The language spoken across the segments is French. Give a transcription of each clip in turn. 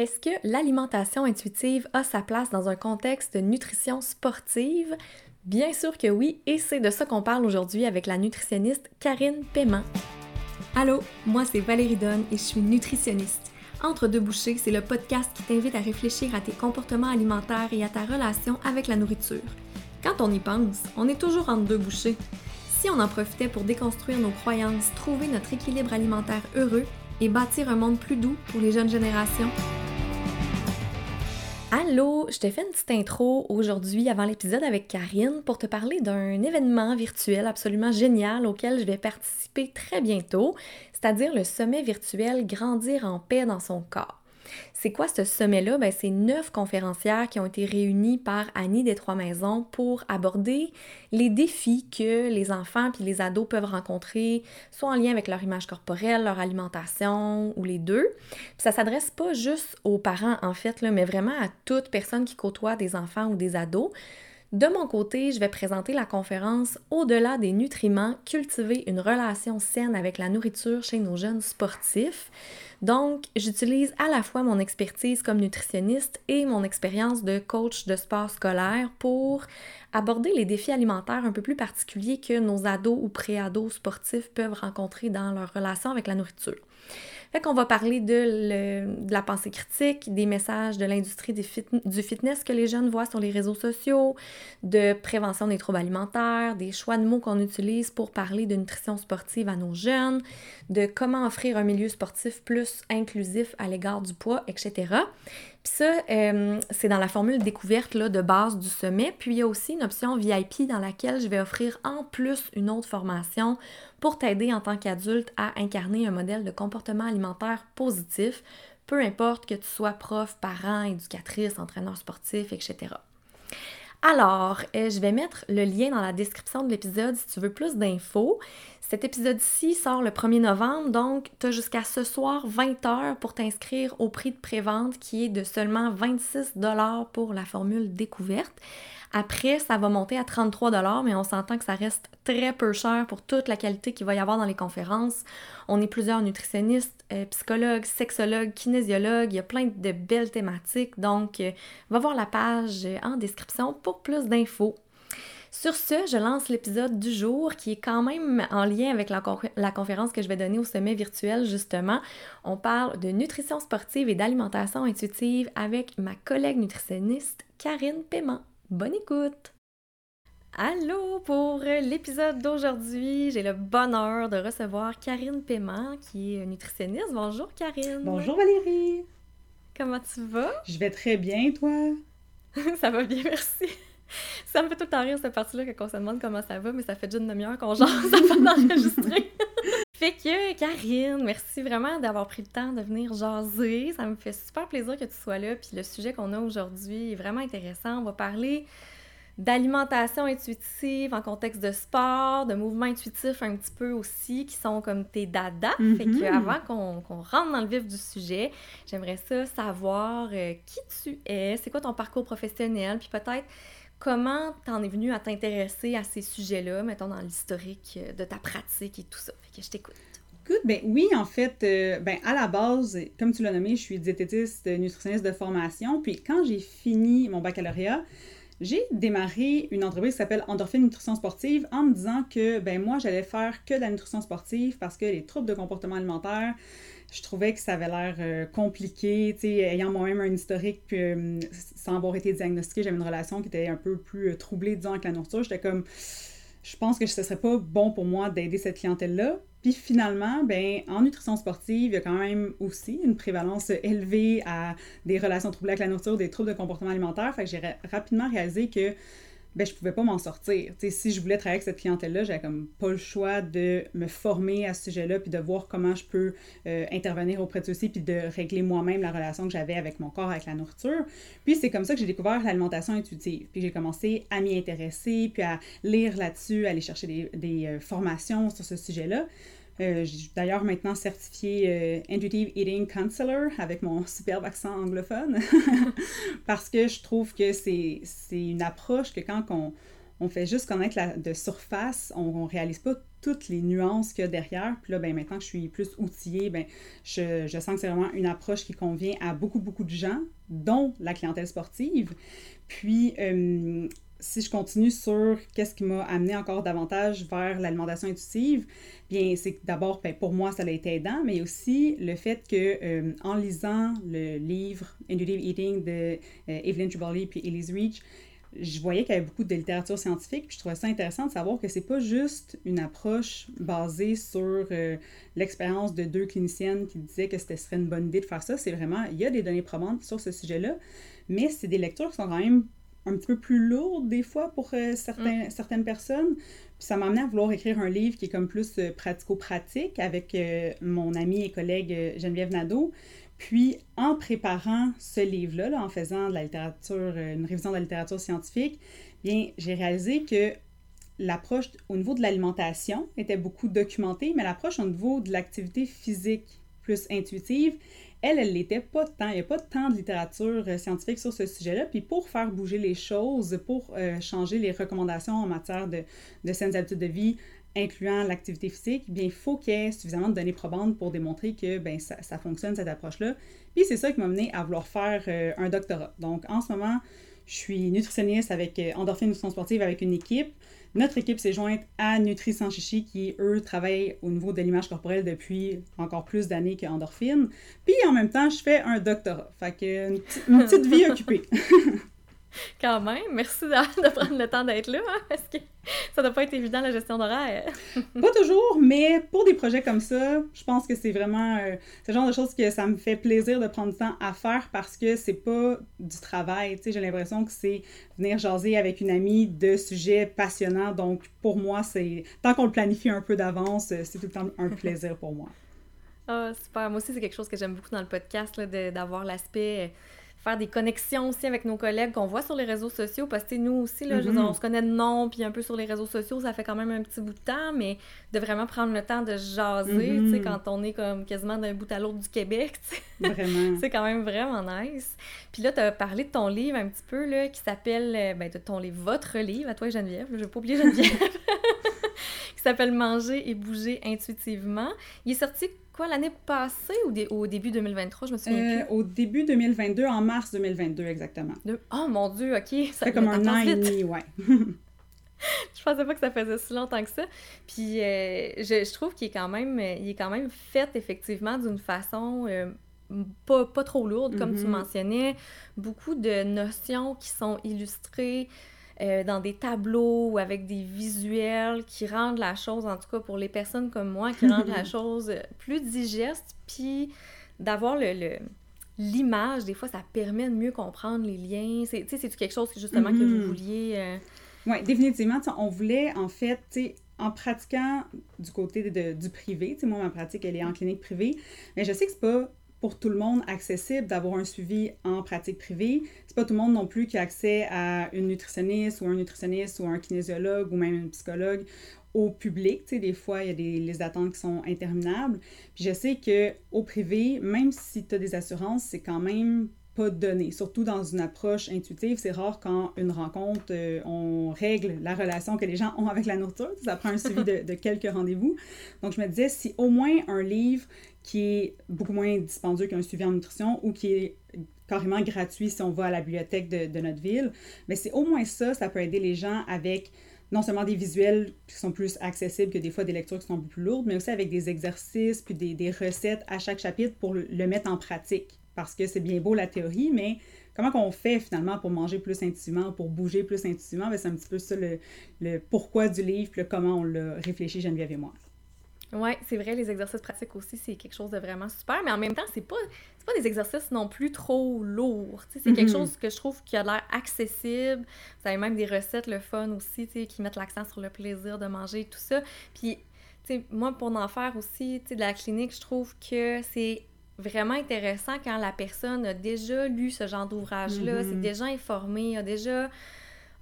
Est-ce que l'alimentation intuitive a sa place dans un contexte de nutrition sportive? Bien sûr que oui, et c'est de ça qu'on parle aujourd'hui avec la nutritionniste Karine Paiement. Allô, moi c'est Valérie Donne et je suis nutritionniste. Entre deux bouchées, c'est le podcast qui t'invite à réfléchir à tes comportements alimentaires et à ta relation avec la nourriture. Quand on y pense, on est toujours entre deux bouchées. Si on en profitait pour déconstruire nos croyances, trouver notre équilibre alimentaire heureux et bâtir un monde plus doux pour les jeunes générations, Allô, je te fais une petite intro aujourd'hui avant l'épisode avec Karine pour te parler d'un événement virtuel absolument génial auquel je vais participer très bientôt, c'est-à-dire le sommet virtuel Grandir en paix dans son corps. C'est quoi ce sommet-là? Ben, c'est neuf conférencières qui ont été réunies par Annie des Trois Maisons pour aborder les défis que les enfants puis les ados peuvent rencontrer, soit en lien avec leur image corporelle, leur alimentation ou les deux. Puis ça s'adresse pas juste aux parents, en fait, mais vraiment à toute personne qui côtoie des enfants ou des ados. De mon côté, je vais présenter la conférence Au-delà des nutriments, cultiver une relation saine avec la nourriture chez nos jeunes sportifs. Donc, j'utilise à la fois mon expertise comme nutritionniste et mon expérience de coach de sport scolaire pour aborder les défis alimentaires un peu plus particuliers que nos ados ou pré-ados sportifs peuvent rencontrer dans leur relation avec la nourriture. Fait qu'on va parler de, la pensée critique, des messages de l'industrie du fitness que les jeunes voient sur les réseaux sociaux, de prévention des troubles alimentaires, des choix de mots qu'on utilise pour parler de nutrition sportive à nos jeunes, de comment offrir un milieu sportif plus inclusif à l'égard du poids, etc. Puis ça, euh, c'est dans la formule découverte là, de base du sommet. Puis il y a aussi une option VIP dans laquelle je vais offrir en plus une autre formation pour t'aider en tant qu'adulte à incarner un modèle de comportement alimentaire positif, peu importe que tu sois prof, parent, éducatrice, entraîneur sportif, etc. Alors, euh, je vais mettre le lien dans la description de l'épisode si tu veux plus d'infos. Cet épisode-ci sort le 1er novembre, donc tu as jusqu'à ce soir 20h pour t'inscrire au prix de prévente qui est de seulement 26 pour la formule découverte. Après, ça va monter à 33 mais on s'entend que ça reste très peu cher pour toute la qualité qu'il va y avoir dans les conférences. On est plusieurs nutritionnistes, euh, psychologues, sexologues, kinésiologues, il y a plein de belles thématiques, donc euh, va voir la page en description pour plus d'infos. Sur ce, je lance l'épisode du jour qui est quand même en lien avec la, la, conférence que je vais donner au sommet virtuel justement. On parle de nutrition sportive et d'alimentation intuitive avec ma collègue nutritionniste Karine Paiement. Bonne écoute! Allô pour l'épisode d'aujourd'hui. J'ai le bonheur de recevoir Karine Paiement, qui est nutritionniste. Bonjour Karine. Bonjour Valérie. Comment tu vas? Je vais très bien, toi? ça va bien, merci. Ça me fait tout le temps rire cette partie-là quand on se demande comment ça va, mais ça fait déjà une demi-heure qu'on jase avant d'enregistrer. fait que, Karine, merci vraiment d'avoir pris le temps de venir jaser. Ça me fait super plaisir que tu sois là. Puis le sujet qu'on a aujourd'hui est vraiment intéressant. On va parler d'alimentation intuitive en contexte de sport, de mouvements intuitifs un petit peu aussi, qui sont comme tes dadas. Fait que mm-hmm. avant qu'on rentre dans le vif du sujet, j'aimerais ça savoir euh, qui tu es, c'est quoi ton parcours professionnel, puis peut-être Comment t'en es venu à t'intéresser à ces sujets-là, mettons dans l'historique euh, de ta pratique et tout ça? Fait que je t'écoute. Good. Ben oui, en fait, euh, ben à la base, comme tu l'as nommé, je suis diététiste, nutritionniste de formation. Puis quand j'ai fini mon baccalauréat, j'ai démarré une entreprise qui s'appelle Endorphine Nutrition Sportive en me disant que ben moi, j'allais faire que de la nutrition sportive parce que les troubles de comportement alimentaire, je trouvais que ça avait l'air euh, compliqué, ayant moi-même un historique, euh, sans avoir été diagnostiquée, j'avais une relation qui était un peu plus euh, troublée, disons, avec la nourriture. J'étais comme, je pense que ce serait pas bon pour moi d'aider cette clientèle-là. Puis finalement, ben, en nutrition sportive, il y a quand même aussi une prévalence élevée à des relations troublées avec la nourriture, des troubles de comportement alimentaire. Fait que j'ai rapidement réalisé que ben je pouvais pas m'en sortir. si je voulais travailler avec cette clientèle-là, j'avais comme pas le choix de me former à ce sujet-là, puis de voir comment je peux euh, intervenir auprès de ceux-ci, puis de régler moi-même la relation que j'avais avec mon corps, avec la nourriture. Puis c'est comme ça que j'ai découvert l'alimentation intuitive. Puis j'ai commencé à m'y intéresser, puis à lire là-dessus, à aller chercher des, euh, formations sur ce sujet-là. Euh, d'ailleurs maintenant certifiée euh, Intuitive Eating Counselor avec mon superbe accent anglophone parce que je trouve que c'est une approche que quand on, on fait juste connaître la, de surface, on, ne réalise pas toutes les nuances qu'il y a derrière. Puis là, ben, maintenant que je suis plus outillée, ben, je, je sens que c'est vraiment une approche qui convient à beaucoup, beaucoup de gens, dont la clientèle sportive. Puis, euh, si je continue sur qu'est-ce qui m'a amené encore davantage vers l'alimentation intuitive, bien, c'est d'abord, ben, pour moi, ça a été aidant, mais aussi le fait que euh, en lisant le livre Intuitive Eating de euh, Evelyn Triboli puis Elise Reach, je voyais qu'il y avait beaucoup de littérature scientifique, je trouvais ça intéressant de savoir que c'est pas juste une approche basée sur euh, l'expérience de deux cliniciennes qui disaient que ce serait une bonne idée de faire ça. C'est vraiment, il y a des données probantes sur ce sujet-là, mais c'est des lectures qui sont quand même un petit peu plus lourdes des fois pour euh, certains, mm. certaines personnes. Puis ça m'a amené à vouloir écrire un livre qui est comme plus euh, pratico-pratique avec mon amie et collègue Geneviève Nadeau. Puis, en préparant ce livre-là, en faisant de la littérature, euh, une révision de la littérature scientifique, bien, j'ai réalisé que l'approche au niveau de l'alimentation était beaucoup documentée, mais l'approche au niveau de l'activité physique plus intuitive, elle, elle n'était pas tant. Il n'y a pas tant de littérature euh, scientifique sur ce sujet-là. Puis pour faire bouger les choses, pour euh, changer les recommandations en matière de, de saines habitudes de vie, incluant l'activité physique, bien, il faut qu'il y ait suffisamment de données probantes pour démontrer que ben, ça, ça fonctionne, cette approche-là. Puis c'est ça qui m'a mené à vouloir faire euh, un doctorat. Donc, en ce moment, je suis nutritionniste avec euh, Endorphine Nutrition Sportive avec une équipe. Notre équipe s'est jointe à Nutri Sans Chichi qui, eux, travaillent au niveau de l'image corporelle depuis encore plus d'années qu'Endorphine. Puis en même temps, je fais un doctorat. Fait que une, une petite vie occupée. Quand même, merci de, prendre le temps d'être là, hein, parce que ça doit pas être évident la gestion d'horaire. pas toujours, mais pour des projets comme ça, je pense que c'est vraiment euh, ce genre de choses que ça me fait plaisir de prendre du temps à faire parce que c'est pas du travail. Tu sais, j'ai l'impression que c'est venir jaser avec une amie de sujets passionnants. Donc pour moi, c'est tant qu'on le planifie un peu d'avance, c'est tout le temps un plaisir pour moi. Ah, super. Moi aussi, c'est quelque chose que j'aime beaucoup dans le podcast, d'avoir l'aspect faire des connexions aussi avec nos collègues qu'on voit sur les réseaux sociaux, parce que nous aussi, là, mm-hmm. on se connaît de nom, puis un peu sur les réseaux sociaux, ça fait quand même un petit bout de temps, mais de vraiment prendre le temps de jaser, tu sais, mm-hmm. quand on est comme quasiment d'un bout à l'autre du Québec, c'est quand même vraiment nice. Puis là, tu as parlé de ton livre un petit peu, là, qui s'appelle, euh, ben, de ton livre, votre livre, à toi Geneviève, je vais pas oublier Geneviève, qui s'appelle Manger et bouger intuitivement. Il est sorti l'année passée ou au début 2023, je me souviens euh, Au début 2022, en mars 2022 exactement. Oh mon dieu, ok. Ça fait comme un an et demi, ouais. je pensais pas que ça faisait si longtemps que ça. Puis euh, je, trouve qu'il est quand même, il est quand même fait effectivement d'une façon euh, pas, pas, trop lourde, comme tu mm-hmm. mentionnais. Beaucoup de notions qui sont illustrées. Euh, dans des tableaux ou avec des visuels qui rendent la chose, en tout cas pour les personnes comme moi, qui rendent la chose plus digeste, puis d'avoir le, l'image, des fois, ça permet de mieux comprendre les liens. C'est, c'est quelque chose justement que vous mm-hmm. vouliez... Euh, oui, définitivement. On voulait, en fait, en pratiquant du côté de, du privé, moi, ma pratique, elle est en clinique privée, mais je sais que c'est pas pour tout le monde accessible d'avoir un suivi en pratique privée. C'est pas tout le monde non plus qui a accès à une nutritionniste ou un nutritionniste ou un kinésiologue ou même un psychologue au public. Tu sais, des fois, il y a des listes d'attente qui sont interminables. Puis je sais qu'au privé, même si tu as des assurances, c'est quand même pas donné, surtout dans une approche intuitive. C'est rare quand une rencontre, euh, on règle la relation que les gens ont avec la nourriture. Ça prend un suivi de, de quelques rendez-vous. Donc, je me disais, si au moins un livre qui est beaucoup moins dispendieux qu'un suivi en nutrition ou qui est carrément gratuit si on va à la bibliothèque de, notre ville. Mais c'est au moins ça, ça peut aider les gens avec non seulement des visuels qui sont plus accessibles que des fois des lectures qui sont un plus lourdes, mais aussi avec des exercices puis des, recettes à chaque chapitre pour le, mettre en pratique. Parce que c'est bien beau la théorie, mais comment qu'on fait finalement pour manger plus intuitivement, pour bouger plus intuitivement, ben, c'est un petit peu ça le, le pourquoi du livre, puis le comment on l'a réfléchi Geneviève et moi. Oui, c'est vrai, les exercices pratiques aussi, c'est quelque chose de vraiment super, mais en même temps, c'est pas, pas des exercices non plus trop lourds. C'est quelque mm-hmm. chose que je trouve qui a l'air accessible. Vous avez même des recettes, le fun aussi, qui mettent l'accent sur le plaisir de manger, tout ça. Puis, moi, pour en faire aussi de la clinique, je trouve que c'est vraiment intéressant quand la personne a déjà lu ce genre d'ouvrage-là, c'est mm-hmm. déjà informé, a déjà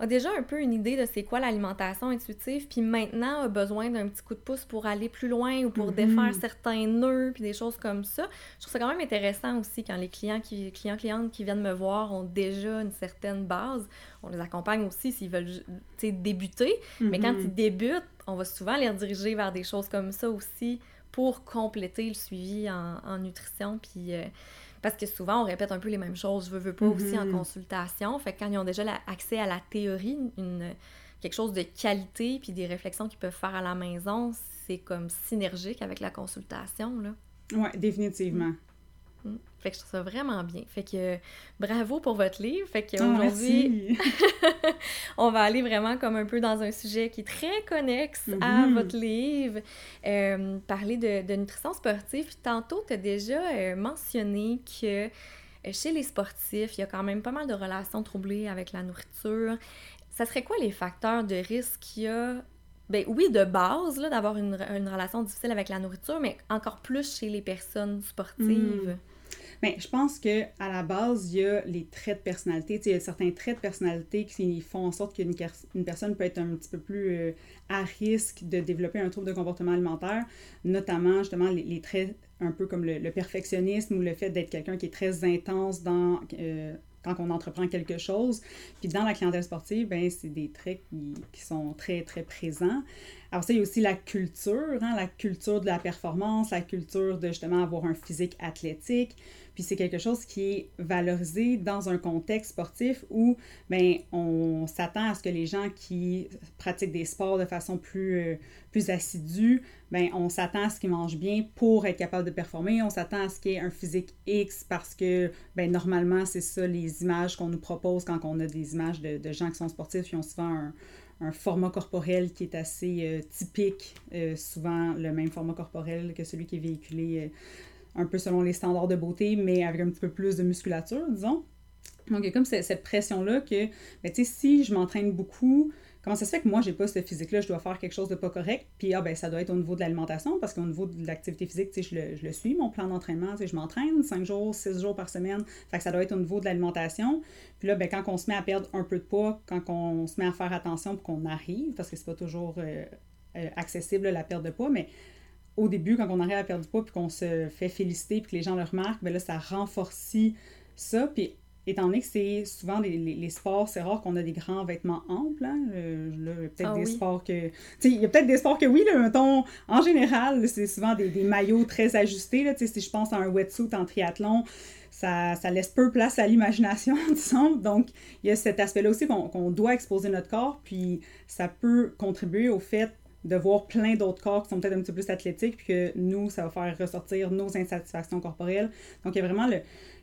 a déjà un peu une idée de c'est quoi l'alimentation intuitive, puis maintenant a besoin d'un petit coup de pouce pour aller plus loin ou pour défaire Mhm. certains nœuds, puis des choses comme ça. Je trouve ça quand même intéressant aussi quand les clients qui clients clientes qui viennent me voir ont déjà une certaine base. On les accompagne aussi s'ils veulent débuter, mais quand Mhm. ils débutent, on va souvent les rediriger vers des choses comme ça aussi pour compléter le suivi en, en nutrition, puis euh, parce que souvent, on répète un peu les mêmes choses, je veux, veux pas, aussi en Mhm. consultation. Fait que quand ils ont déjà la- accès à la théorie, une, quelque chose de qualité, puis des réflexions qu'ils peuvent faire à la maison, c'est comme synergique avec la consultation, là. Ouais, définitivement. Mm. Fait que je trouve ça vraiment bien. Fait que bravo pour votre livre. Fait qu'aujourd'hui, merci. on va aller vraiment comme un peu dans un sujet qui est très connexe à Mhm. votre livre, Euh, parler de, de nutrition sportive. Puis tantôt, tu as déjà euh, mentionné que euh, chez les sportifs, il y a quand même pas mal de relations troublées avec la nourriture. Ça serait quoi les facteurs de risque qu'il y a? Ben oui, de base, d'avoir une, une relation difficile avec la nourriture, mais encore plus chez les personnes sportives. Mais je pense que à la base, il y a les traits de personnalité. Tu sais, il y a certains traits de personnalité qui font en sorte qu'une une personne peut être un petit peu plus euh, à risque de développer un trouble de comportement alimentaire, notamment justement les, les traits un peu comme le, le perfectionnisme ou le fait d'être quelqu'un qui est très intense dans euh, quand on entreprend quelque chose. Puis dans la clientèle sportive, ben c'est des traits qui, qui sont très très présents. Alors ça, il y a aussi la culture, hein, la culture de la performance, la culture de justement avoir un physique athlétique. Puis c'est quelque chose qui est valorisé dans un contexte sportif où ben, on s'attend à ce que les gens qui pratiquent des sports de façon plus, euh, plus assidue, ben, on s'attend à ce qu'ils mangent bien pour être capable de performer. On s'attend à ce qu'il y ait un physique X parce que ben, normalement, c'est ça les images qu'on nous propose quand on a des images de, de gens qui sont sportifs. Ils ont souvent un, un format corporel qui est assez euh, typique, euh, souvent le même format corporel que celui qui est véhiculé un peu selon les standards de beauté, mais avec un petit peu plus de musculature, disons. Donc, il y a comme cette, pression-là que, ben, tu sais, si je m'entraîne beaucoup, comment ça se fait que moi, j'ai pas ce physique-là, je dois faire quelque chose de pas correct, puis ah, ben, ça doit être au niveau de l'alimentation, parce qu'au niveau de l'activité physique, tu sais, je le, je le suis, mon plan d'entraînement, tu sais, je m'entraîne 5 jours, 6 jours par semaine, fait que ça doit être au niveau de l'alimentation. Puis là, ben, quand on se met à perdre un peu de poids, quand on se met à faire attention pour qu'on arrive, parce que c'est pas toujours euh, euh, accessible, la perte de poids, mais au début, quand on arrive à perdre du poids, puis qu'on se fait féliciter, puis que les gens le remarquent, ben là, ça renforcit ça. Puis, étant donné que c'est souvent les, les, les sports, c'est rare qu'on a des grands vêtements amples. Hein? Euh, là, il y a peut-être Ah des oui. sports que. Il y a peut-être des sports que oui, là, mettons, en général, c'est souvent des, des maillots très ajustés. Là, si je pense à un wetsuit en triathlon, ça, ça laisse peu place à l'imagination, disons. Donc, il y a cet aspect-là aussi qu'on qu'on doit exposer notre corps, puis ça peut contribuer au fait de voir plein d'autres corps qui sont peut-être un petit peu plus athlétiques, puis que nous, ça va faire ressortir nos insatisfactions corporelles. Donc, il y a vraiment le,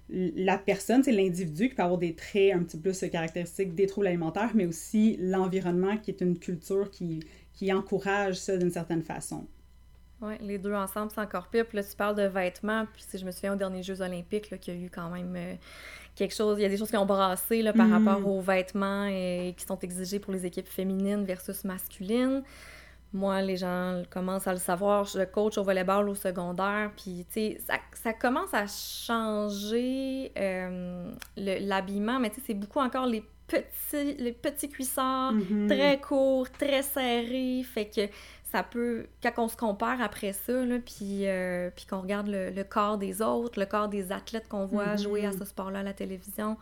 la personne, c'est l'individu qui peut avoir des traits un petit peu plus caractéristiques des troubles alimentaires, mais aussi l'environnement qui est une culture qui, qui encourage ça d'une certaine façon. Oui, les deux ensemble, c'est encore pire. Puis là, tu parles de vêtements. Puis si je me souviens aux derniers Jeux olympiques, là, qu'il y a eu quand même euh, quelque chose... Il y a des choses qui ont brassé là, par Mhm. rapport aux vêtements et qui sont exigés pour les équipes féminines versus masculines. Moi, les gens commencent à le savoir. Je coach au volleyball au secondaire. Puis, tu sais, ça, ça commence à changer euh, le- l'habillement. Mais tu sais, c'est beaucoup encore les petits, les petits cuissards Mhm. très court, très serré, fait que ça peut, quand on se compare après ça, là, puis, euh, puis qu'on regarde le, le corps des autres, le corps des athlètes qu'on voit Mhm. jouer à ce sport-là à la télévision,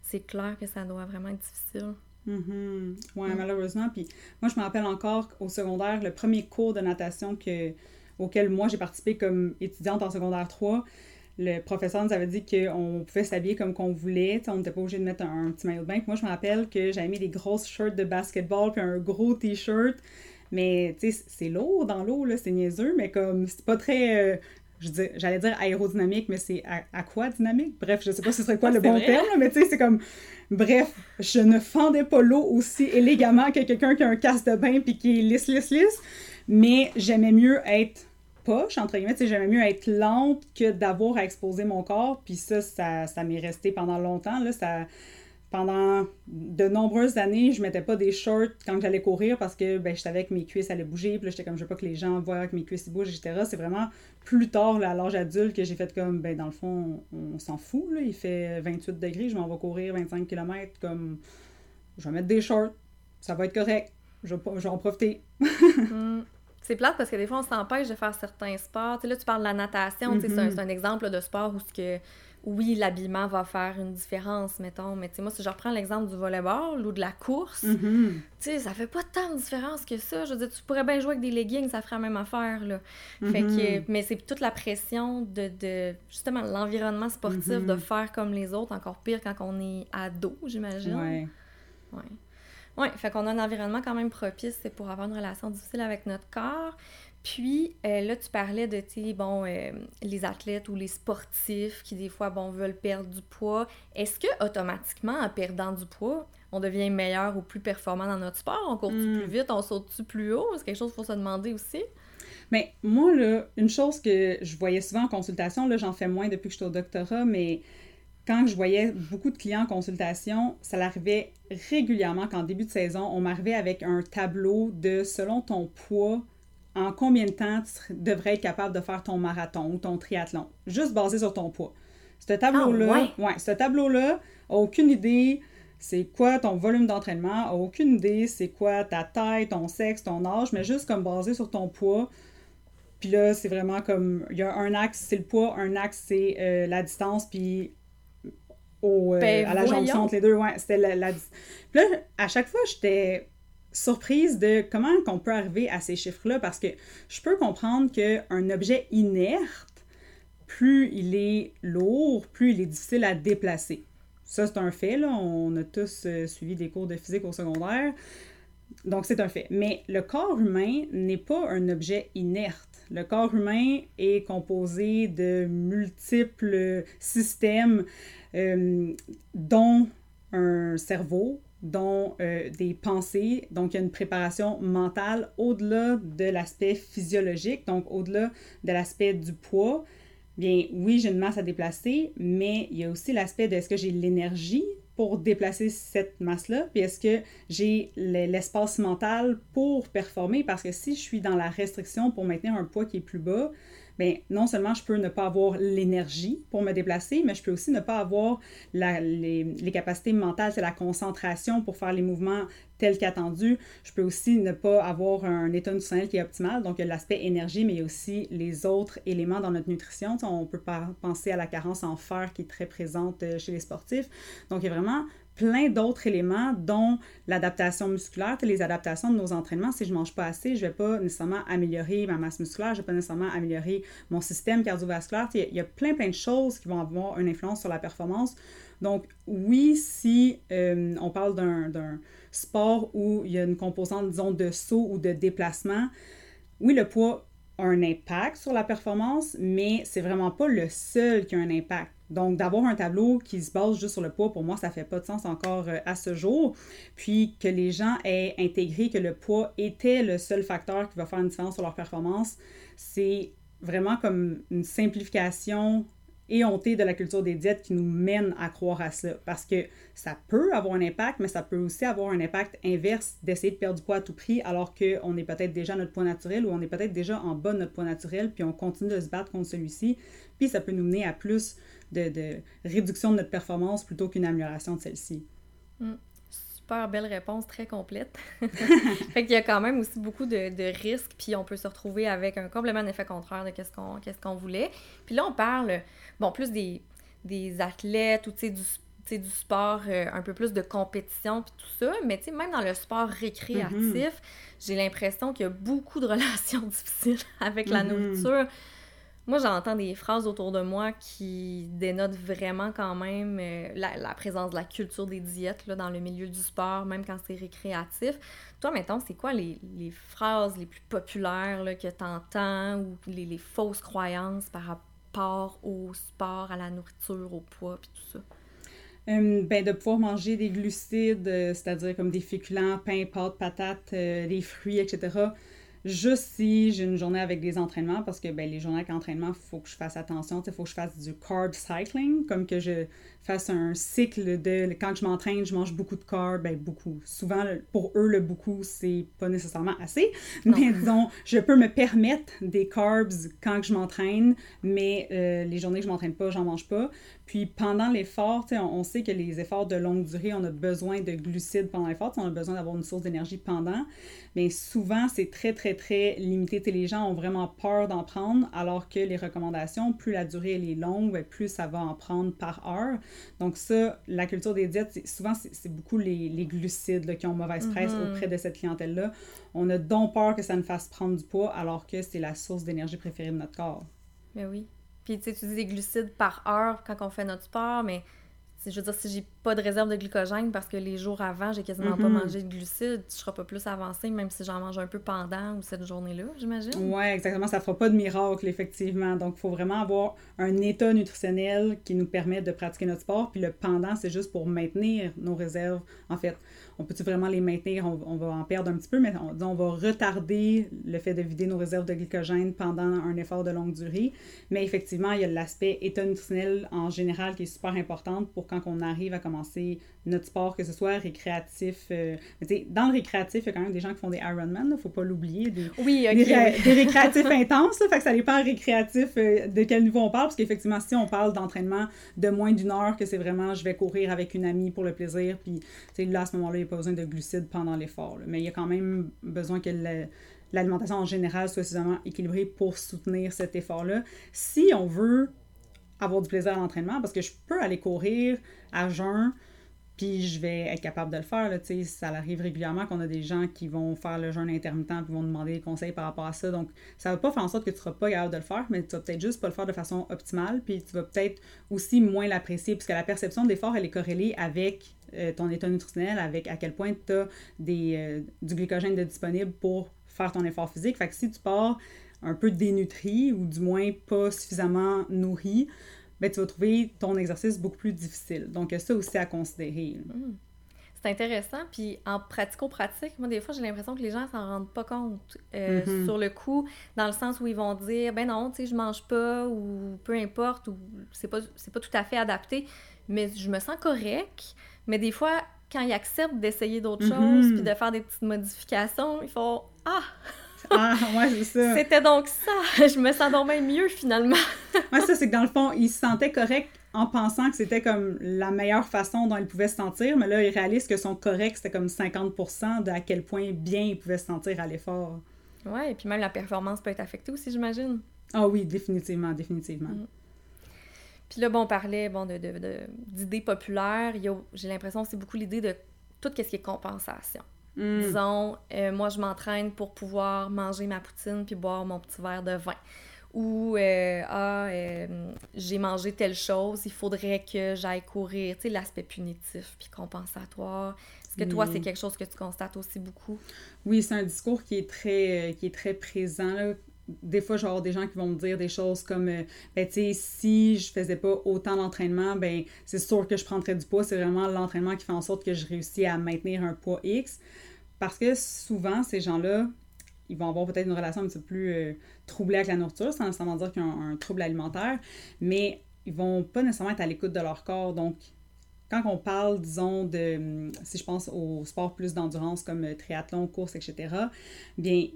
c'est clair que ça doit vraiment être difficile. Mhm. Ouais, Mm. malheureusement. Puis moi, je me rappelle encore au secondaire, le premier cours de natation que, auquel moi j'ai participé comme étudiante en secondaire 3, le professeur nous avait dit qu'on pouvait s'habiller comme qu'on voulait. On n'était pas obligé de mettre un, un petit maillot de bain. Puis moi, je me rappelle que j'avais mis des grosses shirts de basketball puis un gros t-shirt. Mais tu sais, c'est lourd dans l'eau, là, c'est niaiseux, mais comme c'est pas très. euh, J'allais dire aérodynamique, mais c'est aquadynamique? Bref, je sais pas ce serait quoi Ah, le bon vrai? terme, mais tu sais, c'est comme. Bref, je ne fendais pas l'eau aussi élégamment que quelqu'un qui a un casque de bain puis qui est lisse, lisse, lisse. Mais j'aimais mieux être poche, entre guillemets, tu sais, j'aimais mieux être lente que d'avoir à exposer mon corps. Puis ça, ça, ça m'est resté pendant longtemps. Là, ça, pendant de nombreuses années, je mettais pas des shorts quand j'allais courir parce que ben, je savais que mes cuisses allaient bouger. Puis là, j'étais comme, je veux pas que les gens voient que mes cuisses bougent, etc. C'est vraiment plus tard, là, à l'âge adulte, que j'ai fait comme, ben, dans le fond, on, on s'en fout. Là. Il fait 28 degrés, je m'en vais courir 25 km comme je vais mettre des shorts, ça va être correct, je vais, je vais en profiter. Mm. C'est plate parce que des fois, on s'empêche de faire certains sports. Là, tu parles de la natation, c'est un- Mhm. c'est un, exemple de sport où ce que, oui, l'habillement va faire une différence, mettons. Mais tu sais, moi, si je reprends l'exemple du volleyball ou de la course, Mhm. tu sais, ça fait pas tant de différence que ça. Je veux dire, tu pourrais bien jouer avec des leggings, ça ferait la même affaire, là. Fait que, Mhm. mais c'est toute la pression de, de justement, l'environnement sportif, Mhm. de faire comme les autres, encore pire quand on est ado, j'imagine. Ouais. Ouais. Ouais, fait qu'on a un environnement quand même propice c'est pour avoir une relation difficile avec notre corps. Puis euh, là, tu parlais de, tu bon, euh, les athlètes ou les sportifs qui, des fois, bon, veulent perdre du poids. Est-ce que, automatiquement, en perdant du poids, on devient meilleur ou plus performant dans notre sport? On court-tu Mm. plus vite? On saute-tu plus haut? C'est quelque chose qu'il faut se demander aussi. Mais moi, là, une chose que je voyais souvent en consultation, là, j'en fais moins depuis que je suis au doctorat, mais quand je voyais beaucoup de clients en consultation, ça l'arrivait régulièrement qu'en début de saison, on m'arrivait avec un tableau de selon ton poids, en combien de temps tu devrais être capable de faire ton marathon ou ton triathlon, juste basé sur ton poids. Ce tableau-là, Ah, ouais, ce tableau-là a aucune idée c'est quoi ton volume d'entraînement, aucune idée c'est quoi ta taille, ton sexe, ton âge, mais juste comme basé sur ton poids. Puis là, c'est vraiment comme, il y a un axe, c'est le poids, un axe, c'est euh, la distance, puis au, euh, Ben, à la jonction entre les deux, ouais, c'était la, la Puis là, à chaque fois, j'étais surprise de comment qu'on peut arriver à ces chiffres-là, parce que je peux comprendre qu'un objet inerte, plus il est lourd, plus il est difficile à déplacer. Ça, c'est un fait, là. On a tous euh, suivi des cours de physique au secondaire. Donc, c'est un fait. Mais le corps humain n'est pas un objet inerte. Le corps humain est composé de multiples systèmes, euh, dont un cerveau, dont euh, des pensées. Donc, il y a une préparation mentale au-delà de l'aspect physiologique, donc au-delà de l'aspect du poids. Bien, oui, j'ai une masse à déplacer, mais il y a aussi l'aspect de est-ce que j'ai l'énergie pour déplacer cette masse-là, puis est-ce que j'ai le- l'espace mental pour performer, parce que si je suis dans la restriction pour maintenir un poids qui est plus bas, bien, non seulement je peux ne pas avoir l'énergie pour me déplacer, mais je peux aussi ne pas avoir les, les capacités mentales, c'est la concentration pour faire les mouvements tels qu'attendus. Je peux aussi ne pas avoir un état nutritionnel qui est optimal. Donc, il y a l'aspect énergie, mais il y a aussi les autres éléments dans notre nutrition. On peut penser à la carence en fer qui est très présente euh, chez les sportifs. Donc, il y a vraiment plein d'autres éléments, dont l'adaptation musculaire, les adaptations de nos entraînements. Si je mange pas assez, je vais pas nécessairement améliorer ma masse musculaire, je vais pas nécessairement améliorer mon système cardiovasculaire. Il y a plein, plein de choses qui vont avoir une influence sur la performance. Donc, oui, si euh, on parle d'un sport où il y a une composante, disons, de saut ou de déplacement, oui, le poids a un impact sur la performance, mais c'est vraiment pas le seul qui a un impact. Donc, d'avoir un tableau qui se base juste sur le poids, pour moi, ça fait pas de sens encore euh, à ce jour. Puis que les gens aient intégré que le poids était le seul facteur qui va faire une différence sur leur performance, c'est vraiment comme une simplification éhontée de la culture des diètes qui nous mène à croire à ça. Parce que ça peut avoir un impact, mais ça peut aussi avoir un impact inverse d'essayer de perdre du poids à tout prix alors qu'on est peut-être déjà à notre poids naturel ou on est peut-être déjà en bas de notre poids naturel, puis on continue de se battre contre celui-ci. Puis ça peut nous mener à plus de, de réduction de notre performance plutôt qu'une amélioration de celle-ci? Super belle réponse, très complète. fait qu'il y a quand même aussi beaucoup de, de risques, puis on peut se retrouver avec un complètement effet contraire de qu'est-ce qu'on qu'est-ce qu'on voulait. Puis là, on parle, bon, plus des, des athlètes ou, du, du sport, euh, un peu plus de compétition, puis tout ça. Mais, même dans le sport récréatif, Mhm. j'ai l'impression qu'il y a beaucoup de relations difficiles avec la Mhm. nourriture. Moi, j'entends des phrases autour de moi qui dénotent vraiment quand même euh, la, la présence de la culture des diètes là, dans le milieu du sport, même quand c'est récréatif. Toi, mettons, c'est quoi les, phrases les plus populaires que tu entends ou les, fausses croyances par rapport au sport, à la nourriture, au poids, puis tout ça? Euh, ben, de pouvoir manger des glucides, euh, c'est-à-dire comme des féculents, pain, pâtes, patates, euh, des fruits, etc. Juste si j'ai une journée avec des entraînements, parce que ben, les journées avec entraînement, il faut que je fasse attention, il faut que je fasse du carb cycling, comme que je fassent un cycle de quand je m'entraîne, je mange beaucoup de carbs, ben beaucoup. Souvent, pour eux, le beaucoup, c'est pas nécessairement assez. Mais disons, je peux me permettre des carbs quand je m'entraîne, mais euh, les journées que je m'entraîne pas, j'en mange pas. Puis pendant l'effort, on, on sait que les efforts de longue durée, on a besoin de glucides pendant l'effort, on a besoin d'avoir une source d'énergie pendant. Mais souvent, c'est très, très, très limité. les gens ont vraiment peur d'en prendre, alors que les recommandations, plus la durée est longue, ben, plus ça va en prendre par heure. Donc ça, la culture des diètes, souvent, c'est beaucoup les, glucides qui ont mauvaise presse mm-hmm. auprès de cette clientèle-là. On a donc peur que ça nous fasse prendre du poids, alors que c'est la source d'énergie préférée de notre corps. Mais oui. Puis tu sais, tu dis des glucides par heure quand on fait notre sport, mais je veux dire, si j'ai pas de réserve de glycogène parce que les jours avant, j'ai quasiment pas mhm. mangé de glucides, tu seras pas plus avancé, même si j'en mange un peu pendant ou cette journée-là, j'imagine. Oui, exactement. Ça fera pas de miracle, effectivement. Donc, il faut vraiment avoir un état nutritionnel qui nous permet de pratiquer notre sport. Puis le pendant, c'est juste pour maintenir nos réserves. En fait, on peut-tu vraiment les maintenir? On, va en perdre un petit peu, mais on, on, va retarder le fait de vider nos réserves de glycogène pendant un effort de longue durée. Mais effectivement, il y a l'aspect état nutritionnel en général qui est super important pour quand on arrive à commencer notre sport, que ce soit récréatif. Euh, dans le récréatif, il y a quand même des gens qui font des Ironman, il ne faut pas l'oublier. Des, oui, des, récréatifs intenses, là, fait que ça dépend récréatif euh, de quel niveau on parle, parce qu'effectivement, si on parle d'entraînement de moins d'une heure, que c'est vraiment je vais courir avec une amie pour le plaisir, puis là, à ce moment-là, il pas besoin de glucides pendant l'effort. Mais il y a quand même besoin que l'alimentation en général soit suffisamment équilibrée pour soutenir cet effort-là. Si on veut avoir du plaisir à l'entraînement, parce que je peux aller courir à jeun, puis je vais être capable de le faire. Là, ça arrive régulièrement qu'on a des gens qui vont faire le jeûne intermittent et vont demander des conseils par rapport à ça. Donc, ça ne va pas faire en sorte que tu ne seras pas capable de le faire, mais tu vas peut-être juste pas le faire de façon optimale. Puis tu vas peut-être aussi moins l'apprécier, puisque la perception d'effort, elle est corrélée avec euh, ton état nutritionnel, avec à quel point tu as des, euh, du glycogène de disponible pour faire ton effort physique. Fait que si tu pars un peu dénutri ou du moins pas suffisamment nourri, ben, tu vas trouver ton exercice beaucoup plus difficile. Donc, ça aussi à considérer. Hmm. C'est intéressant. Puis en pratico-pratique, moi, des fois, j'ai l'impression que les gens s'en rendent pas compte euh, mm-hmm. sur le coup, dans le sens où ils vont dire, ben non, tu sais, je mange pas, ou peu importe, ou c'est pas, pas tout à fait adapté, mais je me sens correct. Mais des fois, quand ils acceptent d'essayer d'autres mm-hmm. choses, puis de faire des petites modifications, ils font, ah! Ah, ouais, c'est ça. C'était donc ça. Je me sens donc même mieux finalement. ouais, ça, c'est que dans le fond, il se sentait correct en pensant que c'était comme la meilleure façon dont il pouvait se sentir, mais là, il réalise que son correct, c'était comme 50 de à quel point bien il pouvait se sentir à l'effort. Ouais, et puis même la performance peut être affectée aussi, j'imagine. Ah oui, définitivement, définitivement. Mm. Puis là, bon, on parlait bon, de, d'idées populaires. J'ai l'impression que c'est beaucoup l'idée de tout ce qui est compensation. Mm. Disons, euh, moi, je m'entraîne pour pouvoir manger ma poutine puis boire mon petit verre de vin. Ou, euh, ah, euh, j'ai mangé telle chose, il faudrait que j'aille courir. Tu sais, l'aspect punitif puis compensatoire. Est-ce que toi, c'est quelque chose que tu constates aussi beaucoup? Oui, c'est un discours qui est très, qui est très présent. Des fois, genre des gens qui vont me dire des choses comme ben, tu sais, si je faisais pas autant d'entraînement, ben, c'est sûr que je prendrais du poids. C'est vraiment l'entraînement qui fait en sorte que je réussis à maintenir un poids X. Parce que souvent, ces gens-là, ils vont avoir peut-être une relation un petit peu plus euh, troublée avec la nourriture, sans nécessairement dire qu'ils ont un, trouble alimentaire, mais ils vont pas nécessairement être à l'écoute de leur corps. Donc, quand on parle, disons, de, hum, si je pense au sport plus d'endurance comme euh, triathlon, course, etc., bien,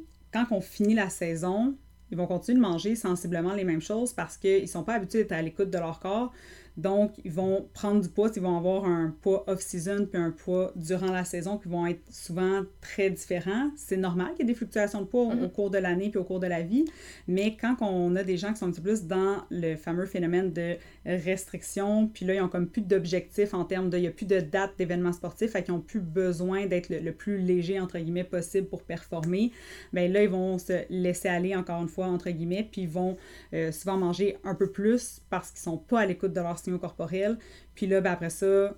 quand on finit la saison, ils vont continuer de manger sensiblement les mêmes choses parce qu'ils ne sont pas habitués d'être à l'écoute de leur corps. Donc, ils vont prendre du poids, ils vont avoir un poids off-season puis un poids durant la saison qui vont être souvent très différents. C'est normal qu'il y ait des fluctuations de poids au mhm. cours de l'année puis au cours de la vie, mais quand on a des gens qui sont un petit peu plus dans le fameux phénomène de restriction, puis là, ils ont comme plus d'objectifs en termes de, il n'y a plus de date d'événements sportifs, fait qu'ils n'ont plus besoin d'être le, plus léger, entre guillemets, possible pour performer, bien là, ils vont se laisser aller, encore une fois, entre guillemets, puis ils vont euh, souvent manger un peu plus parce qu'ils sont pas à l'écoute de leurs signaux corporels. Puis là, ben, après ça,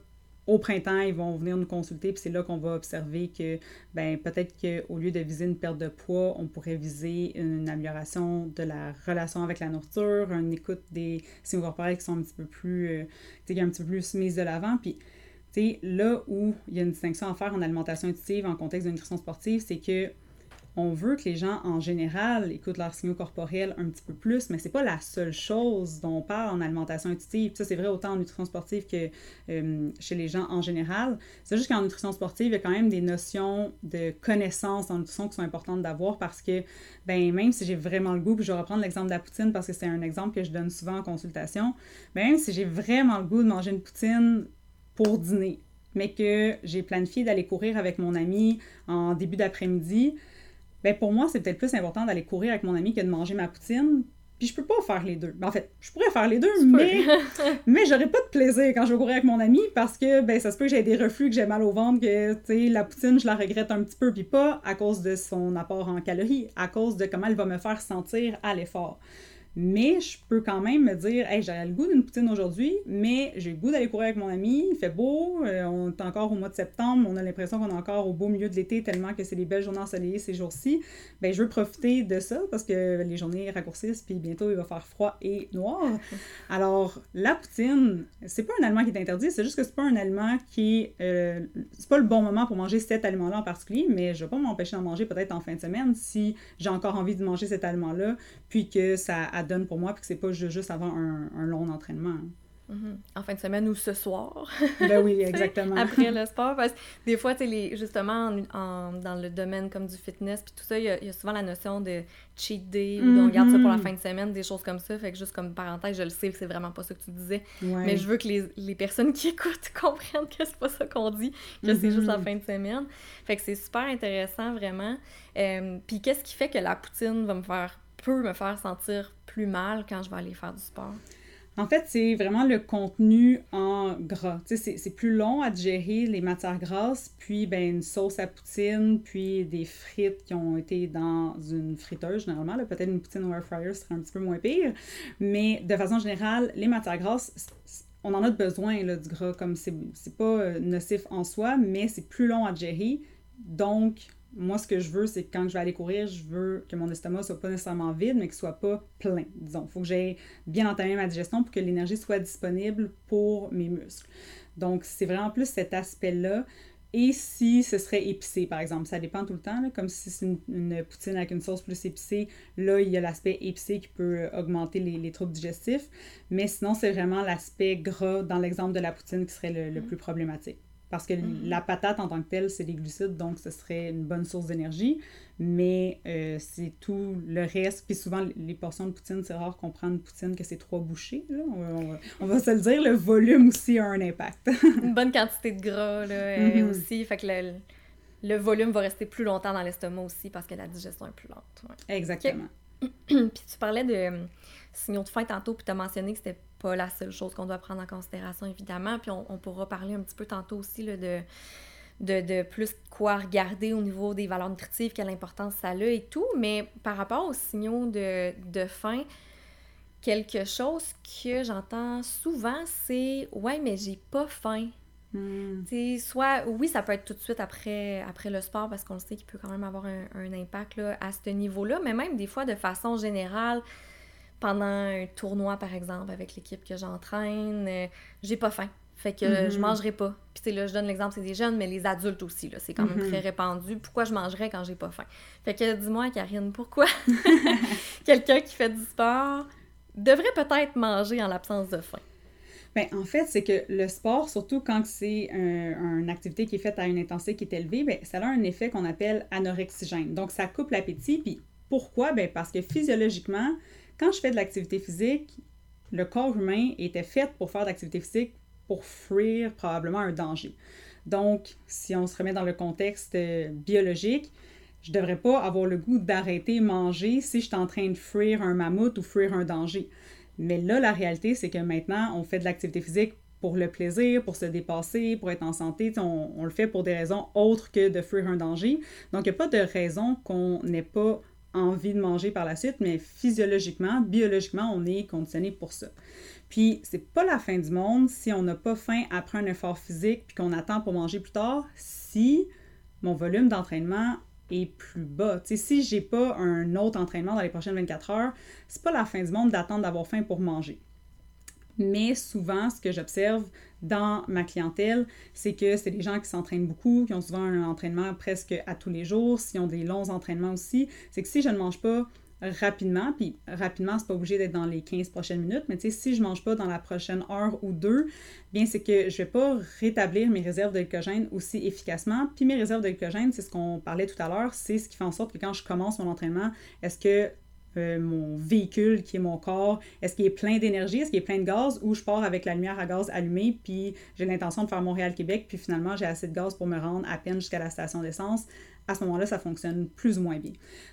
au printemps, ils vont venir nous consulter, puis c'est là qu'on va observer que ben, peut-être qu'au lieu de viser une perte de poids, on pourrait viser une amélioration de la relation avec la nourriture, une écoute des signaux corporels qui sont un petit peu plus, euh, un petit peu plus mises de l'avant. Puis, là où il y a une distinction à faire en alimentation intuitive en contexte de nutrition sportive, c'est que on veut que les gens, en général, écoutent leurs signaux corporels un petit peu plus, mais c'est pas la seule chose dont on parle en alimentation intuitive. Ça, c'est vrai autant en nutrition sportive que euh, chez les gens en général. C'est juste qu'en nutrition sportive, il y a quand même des notions de connaissance en nutrition qui sont importantes d'avoir parce que, ben même si j'ai vraiment le goût, puis je vais reprendre l'exemple de la poutine parce que c'est un exemple que je donne souvent en consultation, ben même si j'ai vraiment le goût de manger une poutine pour dîner, mais que j'ai planifié d'aller courir avec mon ami en début d'après-midi, ben pour moi, c'est peut-être plus important d'aller courir avec mon ami que de manger ma poutine. Puis je peux pas faire les deux. Ben, en fait, je pourrais faire les deux, mais, mais j'aurais pas de plaisir quand je vais courir avec mon ami parce que ben, ça se peut que j'ai des reflux, que j'ai mal au ventre, que la poutine, je la regrette un petit peu, puis pas à cause de son apport en calories, à cause de comment elle va me faire sentir à l'effort. Mais je peux quand même me dire, hey, j'ai le goût d'une poutine aujourd'hui, mais j'ai le goût d'aller courir avec mon ami, il fait beau, euh, on est encore au mois de septembre, on a l'impression qu'on est encore au beau milieu de l'été tellement que c'est des belles journées ensoleillées ces jours-ci. Ben, je veux profiter de ça parce que les journées raccourcissent, puis bientôt il va faire froid et noir. Alors, la poutine, c'est pas un aliment qui est interdit, c'est juste que c'est pas un aliment qui. Euh, c'est pas le bon moment pour manger cet aliment-là en particulier, mais je vais pas m'empêcher d'en manger peut-être en fin de semaine si j'ai encore envie de manger cet aliment-là, puis que ça donne pour moi, puis que c'est pas juste avant un, un long entraînement. Mm-hmm. En fin de semaine ou ce soir. ben oui, exactement. Après le sport. Parce que des fois, sais, justement, en, dans le domaine comme du fitness, puis tout ça, il y, a, souvent la notion de cheat day, ou on garde ça pour la mm-hmm. fin de semaine, des choses comme ça. Fait que juste comme parenthèse, je le sais que c'est vraiment pas ça que tu disais. Mais je veux que les, les, personnes qui écoutent comprennent que c'est pas ça qu'on dit, que c'est juste la mm-hmm. fin de semaine. Fait que c'est super intéressant, vraiment. Euh, puis qu'est-ce qui fait que la poutine va me faire peut me faire sentir plus mal quand je vais aller faire du sport? En fait, c'est vraiment le contenu en gras. C'est plus long à digérer les matières grasses, puis ben, une sauce à poutine, puis des frites qui ont été dans une friteuse, généralement. Peut-être une poutine au air fryer serait un petit peu moins pire. Mais de façon générale, les matières grasses, on en a besoin du gras. Comme c'est pas euh, nocif en soi, mais c'est plus long à digérer. Donc, moi, ce que je veux, c'est que quand je vais aller courir, je veux que mon estomac soit pas nécessairement vide, mais qu'il soit pas plein, disons. Il faut que j'aie bien entamé ma digestion pour que l'énergie soit disponible pour mes muscles. Donc, c'est vraiment plus cet aspect-là. Et si ce serait épicé, par exemple, ça dépend tout le temps, comme si c'est une, poutine avec une sauce plus épicée, là, il y a l'aspect épicé qui peut euh, augmenter les, troubles digestifs. Mais sinon, c'est vraiment l'aspect gras dans l'exemple de la poutine qui serait le, le mm. plus problématique. Parce que mhm. la patate en tant que telle, c'est des glucides, donc ce serait une bonne source d'énergie. Mais euh, c'est tout le reste. Puis souvent, les portions de poutine, c'est rare qu'on prenne une poutine que c'est trois bouchées. Là. On, va, se le dire, le volume aussi a un impact. une bonne quantité de gras là, euh, mhm. aussi. Fait que le, volume va rester plus longtemps dans l'estomac aussi parce que la digestion est plus lente. Exactement. puis tu parlais de euh, signaux de faim tantôt, puis tu as mentionné que c'était pas la seule chose qu'on doit prendre en considération, évidemment. Puis on, pourra parler un petit peu tantôt aussi là, de, de, plus quoi regarder au niveau des valeurs nutritives, quelle importance ça a et tout. Mais par rapport aux signaux de, de faim, quelque chose que j'entends souvent, c'est Ouais, mais j'ai pas faim. Hmm. Soit, oui, ça peut être tout de suite après, après le sport parce qu'on sait qu'il peut quand même avoir un, un impact là, à ce niveau-là, mais même des fois de façon générale, pendant un tournoi, par exemple, avec l'équipe que j'entraîne, euh, j'ai pas faim. Fait que je mhm. mangerai pas. Puis là, je donne l'exemple, c'est des jeunes, mais les adultes aussi, là, c'est quand même mhm. très répandu. Pourquoi je mangerais quand j'ai pas faim? Fait que dis-moi, Karine, pourquoi quelqu'un qui fait du sport devrait peut-être manger en l'absence de faim? Bien, en fait, c'est que le sport, surtout quand c'est une activité qui est faite à une intensité qui est élevée, bien, ça a un effet qu'on appelle anorexigène. Donc, ça coupe l'appétit. Puis pourquoi? Bien, parce que physiologiquement, quand je fais de l'activité physique, le corps humain était fait pour faire de l'activité physique pour fuir probablement un danger. Donc, si on se remet dans le contexte euh, biologique, je ne devrais pas avoir le goût d'arrêter manger si je suis en train de fuir un mammouth ou fuir un danger. Mais là, la réalité, c'est que maintenant, on fait de l'activité physique pour le plaisir, pour se dépasser, pour être en santé. On, on, le fait pour des raisons autres que de fuir un danger. Donc, il n'y a pas de raison qu'on n'ait pas envie de manger par la suite, mais physiologiquement, biologiquement, on est conditionné pour ça. Puis, c'est pas la fin du monde si on n'a pas faim après un effort physique puis qu'on attend pour manger plus tard, si mon volume d'entraînement est plus bas. sais, si j'ai pas un autre entraînement dans les prochaines 24 heures, c'est pas la fin du monde d'attendre d'avoir faim pour manger. Mais souvent, ce que j'observe dans ma clientèle, c'est que c'est des gens qui s'entraînent beaucoup, qui ont souvent un entraînement presque à tous les jours, s'ils ont des longs entraînements aussi. C'est que si je ne mange pas rapidement, puis rapidement, c'est pas obligé d'être dans les 15 prochaines minutes, mais si je mange pas dans la prochaine heure ou deux, bien c'est que je vais pas rétablir mes réserves de glycogène aussi efficacement. Puis mes réserves de glycogène, c'est ce qu'on parlait tout à l'heure, c'est ce qui fait en sorte que quand je commence mon entraînement, est-ce que mon véhicule qui est mon corps, est-ce qu'il est plein d'énergie, est-ce qu'il est plein de gaz ou je pars avec la lumière à gaz allumée puis j'ai l'intention de faire Montréal-Québec puis finalement j'ai assez de gaz pour me rendre à peine jusqu'à la station d'essence à ce moment-là, ça fonctionne plus ou moins bien.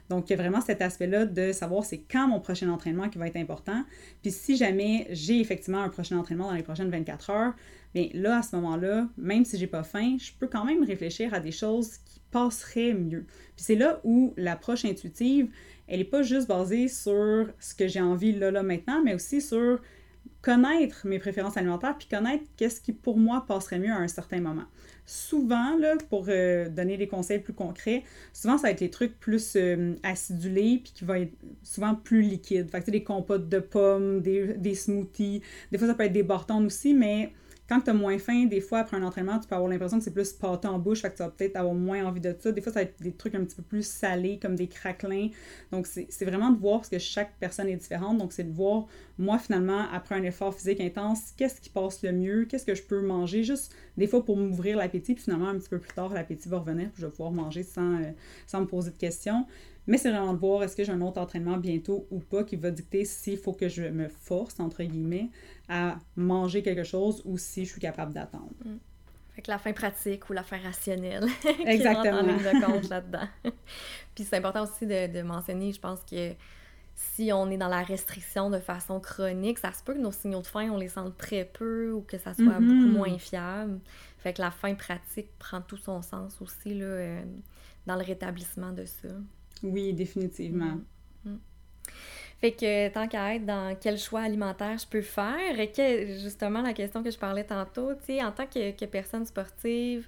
Donc, il y a vraiment cet aspect-là de savoir c'est quand mon prochain entraînement qui va être important. Puis si jamais j'ai effectivement un prochain entraînement dans les prochaines 24 heures, bien là, à ce moment-là, même si j'ai pas faim, je peux quand même réfléchir à des choses qui passeraient mieux. Puis c'est là où l'approche intuitive, elle n'est pas juste basée sur ce que j'ai envie là, là, maintenant, mais aussi sur connaître mes préférences alimentaires, puis connaître qu'est-ce qui pour moi passerait mieux à un certain moment souvent, là, pour euh, donner des conseils plus concrets, souvent, ça va être les trucs plus euh, acidulés, puis qui vont être souvent plus liquides. Fait que, des compotes de pommes, des, des, smoothies. Des fois, ça peut être des bartons aussi, mais quand tu as moins faim, des fois, après un entraînement, tu peux avoir l'impression que c'est plus pâté en bouche, que tu vas peut-être avoir moins envie de ça. Des fois, ça va être des trucs un petit peu plus salés, comme des craquelins. Donc, c'est vraiment de voir, parce que chaque personne est différente, donc c'est de voir, moi, finalement, après un effort physique intense, qu'est-ce qui passe le mieux, qu'est-ce que je peux manger, juste des fois pour m'ouvrir l'appétit, puis finalement, un petit peu plus tard, l'appétit va revenir, puis je vais pouvoir manger sans, euh, sans me poser de questions. Mais c'est vraiment de voir est-ce que j'ai un autre entraînement bientôt ou pas qui va dicter s'il faut que je me force, entre guillemets, à manger quelque chose ou si je suis capable d'attendre. Mm. Fait que la fin pratique ou la fin rationnelle Exactement. rentre en ligne de compte là-dedans. Puis c'est important aussi de, de, mentionner, je pense que si on est dans la restriction de façon chronique, ça se peut que nos signaux de faim, on les sente très peu ou que ça soit mm-hmm. beaucoup moins fiable. Fait que la fin pratique prend tout son sens aussi là, euh, dans le rétablissement de ça. Oui, définitivement. Mm. Mm. Fait que tant qu'à être dans quel choix alimentaire je peux faire, et que justement la question que je parlais tantôt, tu sais, en tant que, personne sportive,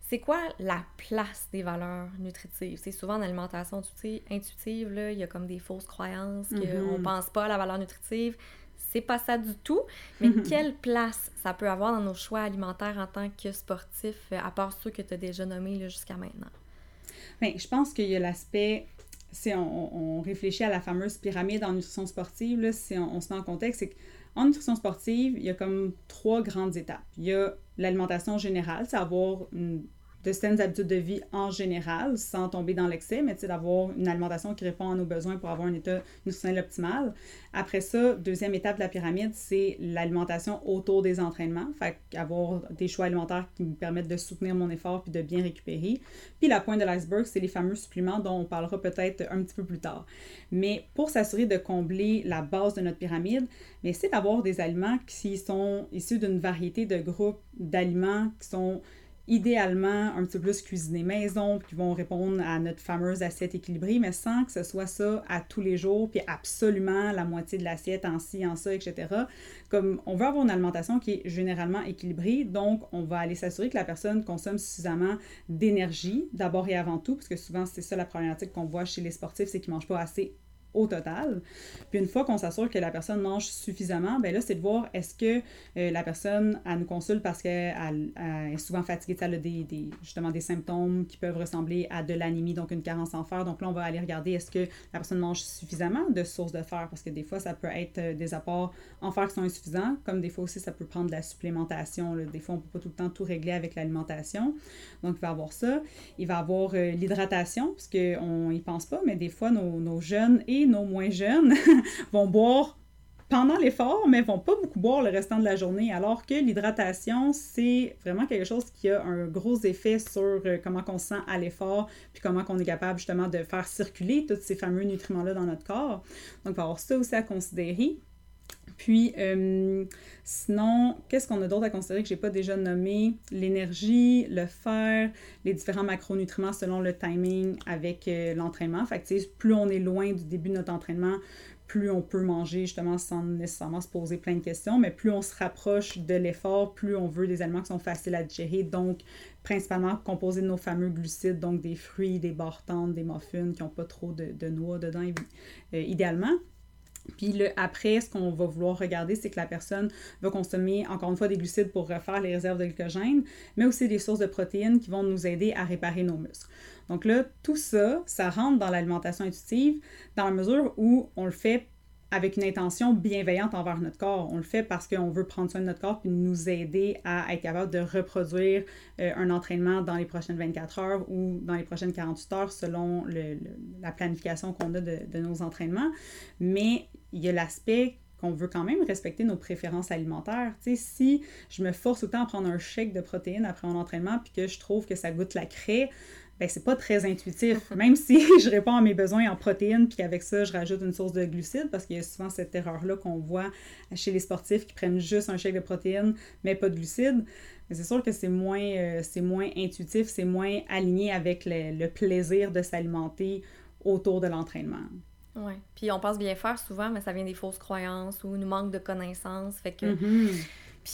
c'est quoi la place des valeurs nutritives? C'est souvent en alimentation intuitive, là, il y a comme des fausses croyances qu'on mm-hmm. pense pas à la valeur nutritive. C'est pas ça du tout, mais quelle place ça peut avoir dans nos choix alimentaires en tant que sportif, à part ceux que tu as déjà nommés jusqu'à maintenant? Bien, je pense qu'il y a l'aspect, si on, réfléchit à la fameuse pyramide en nutrition sportive, là, si on, se met en contexte, c'est qu'en nutrition sportive, il y a comme trois grandes étapes. Il y a l'alimentation générale, c'est avoir une de saines habitudes de vie en général, sans tomber dans l'excès, mais d'avoir une alimentation qui répond à nos besoins pour avoir un état nutritionnel optimal. Après ça, deuxième étape de la pyramide, c'est l'alimentation autour des entraînements, fait avoir des choix alimentaires qui me permettent de soutenir mon effort puis de bien récupérer. Puis la pointe de l'iceberg, c'est les fameux suppléments dont on parlera peut-être un petit peu plus tard. Mais pour s'assurer de combler la base de notre pyramide, c'est d'avoir des aliments qui sont issus d'une variété de groupes d'aliments qui sont idéalement un petit peu plus cuisinés maison, qui vont répondre à notre fameuse assiette équilibrée, mais sans que ce soit ça à tous les jours, puis absolument la moitié de l'assiette en ci, en ça, etc. Comme on veut avoir une alimentation qui est généralement équilibrée, donc on va aller s'assurer que la personne consomme suffisamment d'énergie, d'abord et avant tout, parce que souvent c'est ça la problématique qu'on voit chez les sportifs, c'est qu'ils ne mangent pas assez au total. Puis une fois qu'on s'assure que la personne mange suffisamment, ben là, c'est de voir est-ce que euh, la personne, elle nous consulte parce qu'elle est souvent fatiguée, elle a des, justement des symptômes qui peuvent ressembler à de l'anémie, donc une carence en fer. Donc là, on va aller regarder est-ce que la personne mange suffisamment de sources de fer, parce que des fois, ça peut être euh, des apports en fer qui sont insuffisants, comme des fois aussi, ça peut prendre de la supplémentation. Des fois, on ne peut pas tout le temps tout régler avec l'alimentation. Donc, il va avoir ça. Il va avoir euh, l'hydratation, parce qu'on n'y pense pas, mais des fois, nos, nos jeunes et nos moins jeunes vont boire pendant l'effort, mais vont pas beaucoup boire le restant de la journée, alors que l'hydratation, c'est vraiment quelque chose qui a un gros effet sur euh, comment on se sent à l'effort, puis comment on est capable justement de faire circuler tous ces fameux nutriments-là dans notre corps. Donc, il va y avoir ça aussi à considérer. Puis, euh, sinon, qu'est-ce qu'on a d'autre à considérer que je n'ai pas déjà nommé? L'énergie, le fer, les différents macronutriments selon le timing avec euh, l'entraînement. Fait que, plus on est loin du début de notre entraînement, plus on peut manger justement sans nécessairement se poser plein de questions, mais plus on se rapproche de l'effort, plus on veut des aliments qui sont faciles à digérer, donc principalement composés de nos fameux glucides, donc des fruits, des barres des muffins qui n'ont pas trop de, noix dedans, euh, idéalement. Puis le après, ce qu'on va vouloir regarder, c'est que la personne va consommer encore une fois des glucides pour refaire les réserves de glycogène, mais aussi des sources de protéines qui vont nous aider à réparer nos muscles. Donc là, tout ça, ça rentre dans l'alimentation intuitive dans la mesure où on le fait avec une intention bienveillante envers notre corps. On le fait parce qu'on veut prendre soin de notre corps et nous aider à être capable de reproduire euh, un entraînement dans les prochaines 24 heures ou dans les prochaines 48 heures selon la planification qu'on a de, nos entraînements. Mais il y a l'aspect qu'on veut quand même respecter nos préférences alimentaires. Tu si je me force autant à prendre un shake de protéines après mon entraînement puis que je trouve que ça goûte la craie, ben c'est pas très intuitif. Même si je réponds à mes besoins en protéines, puis qu'avec ça, je rajoute une source de glucides, parce qu'il y a souvent cette erreur-là qu'on voit chez les sportifs qui prennent juste un shake de protéines, mais pas de glucides. Mais c'est sûr que c'est moins, euh, c'est moins intuitif, c'est moins aligné avec le, plaisir de s'alimenter autour de l'entraînement. Oui. Puis on pense bien faire souvent, mais ça vient des fausses croyances ou nous manque de connaissances. Fait que. Mm-hmm.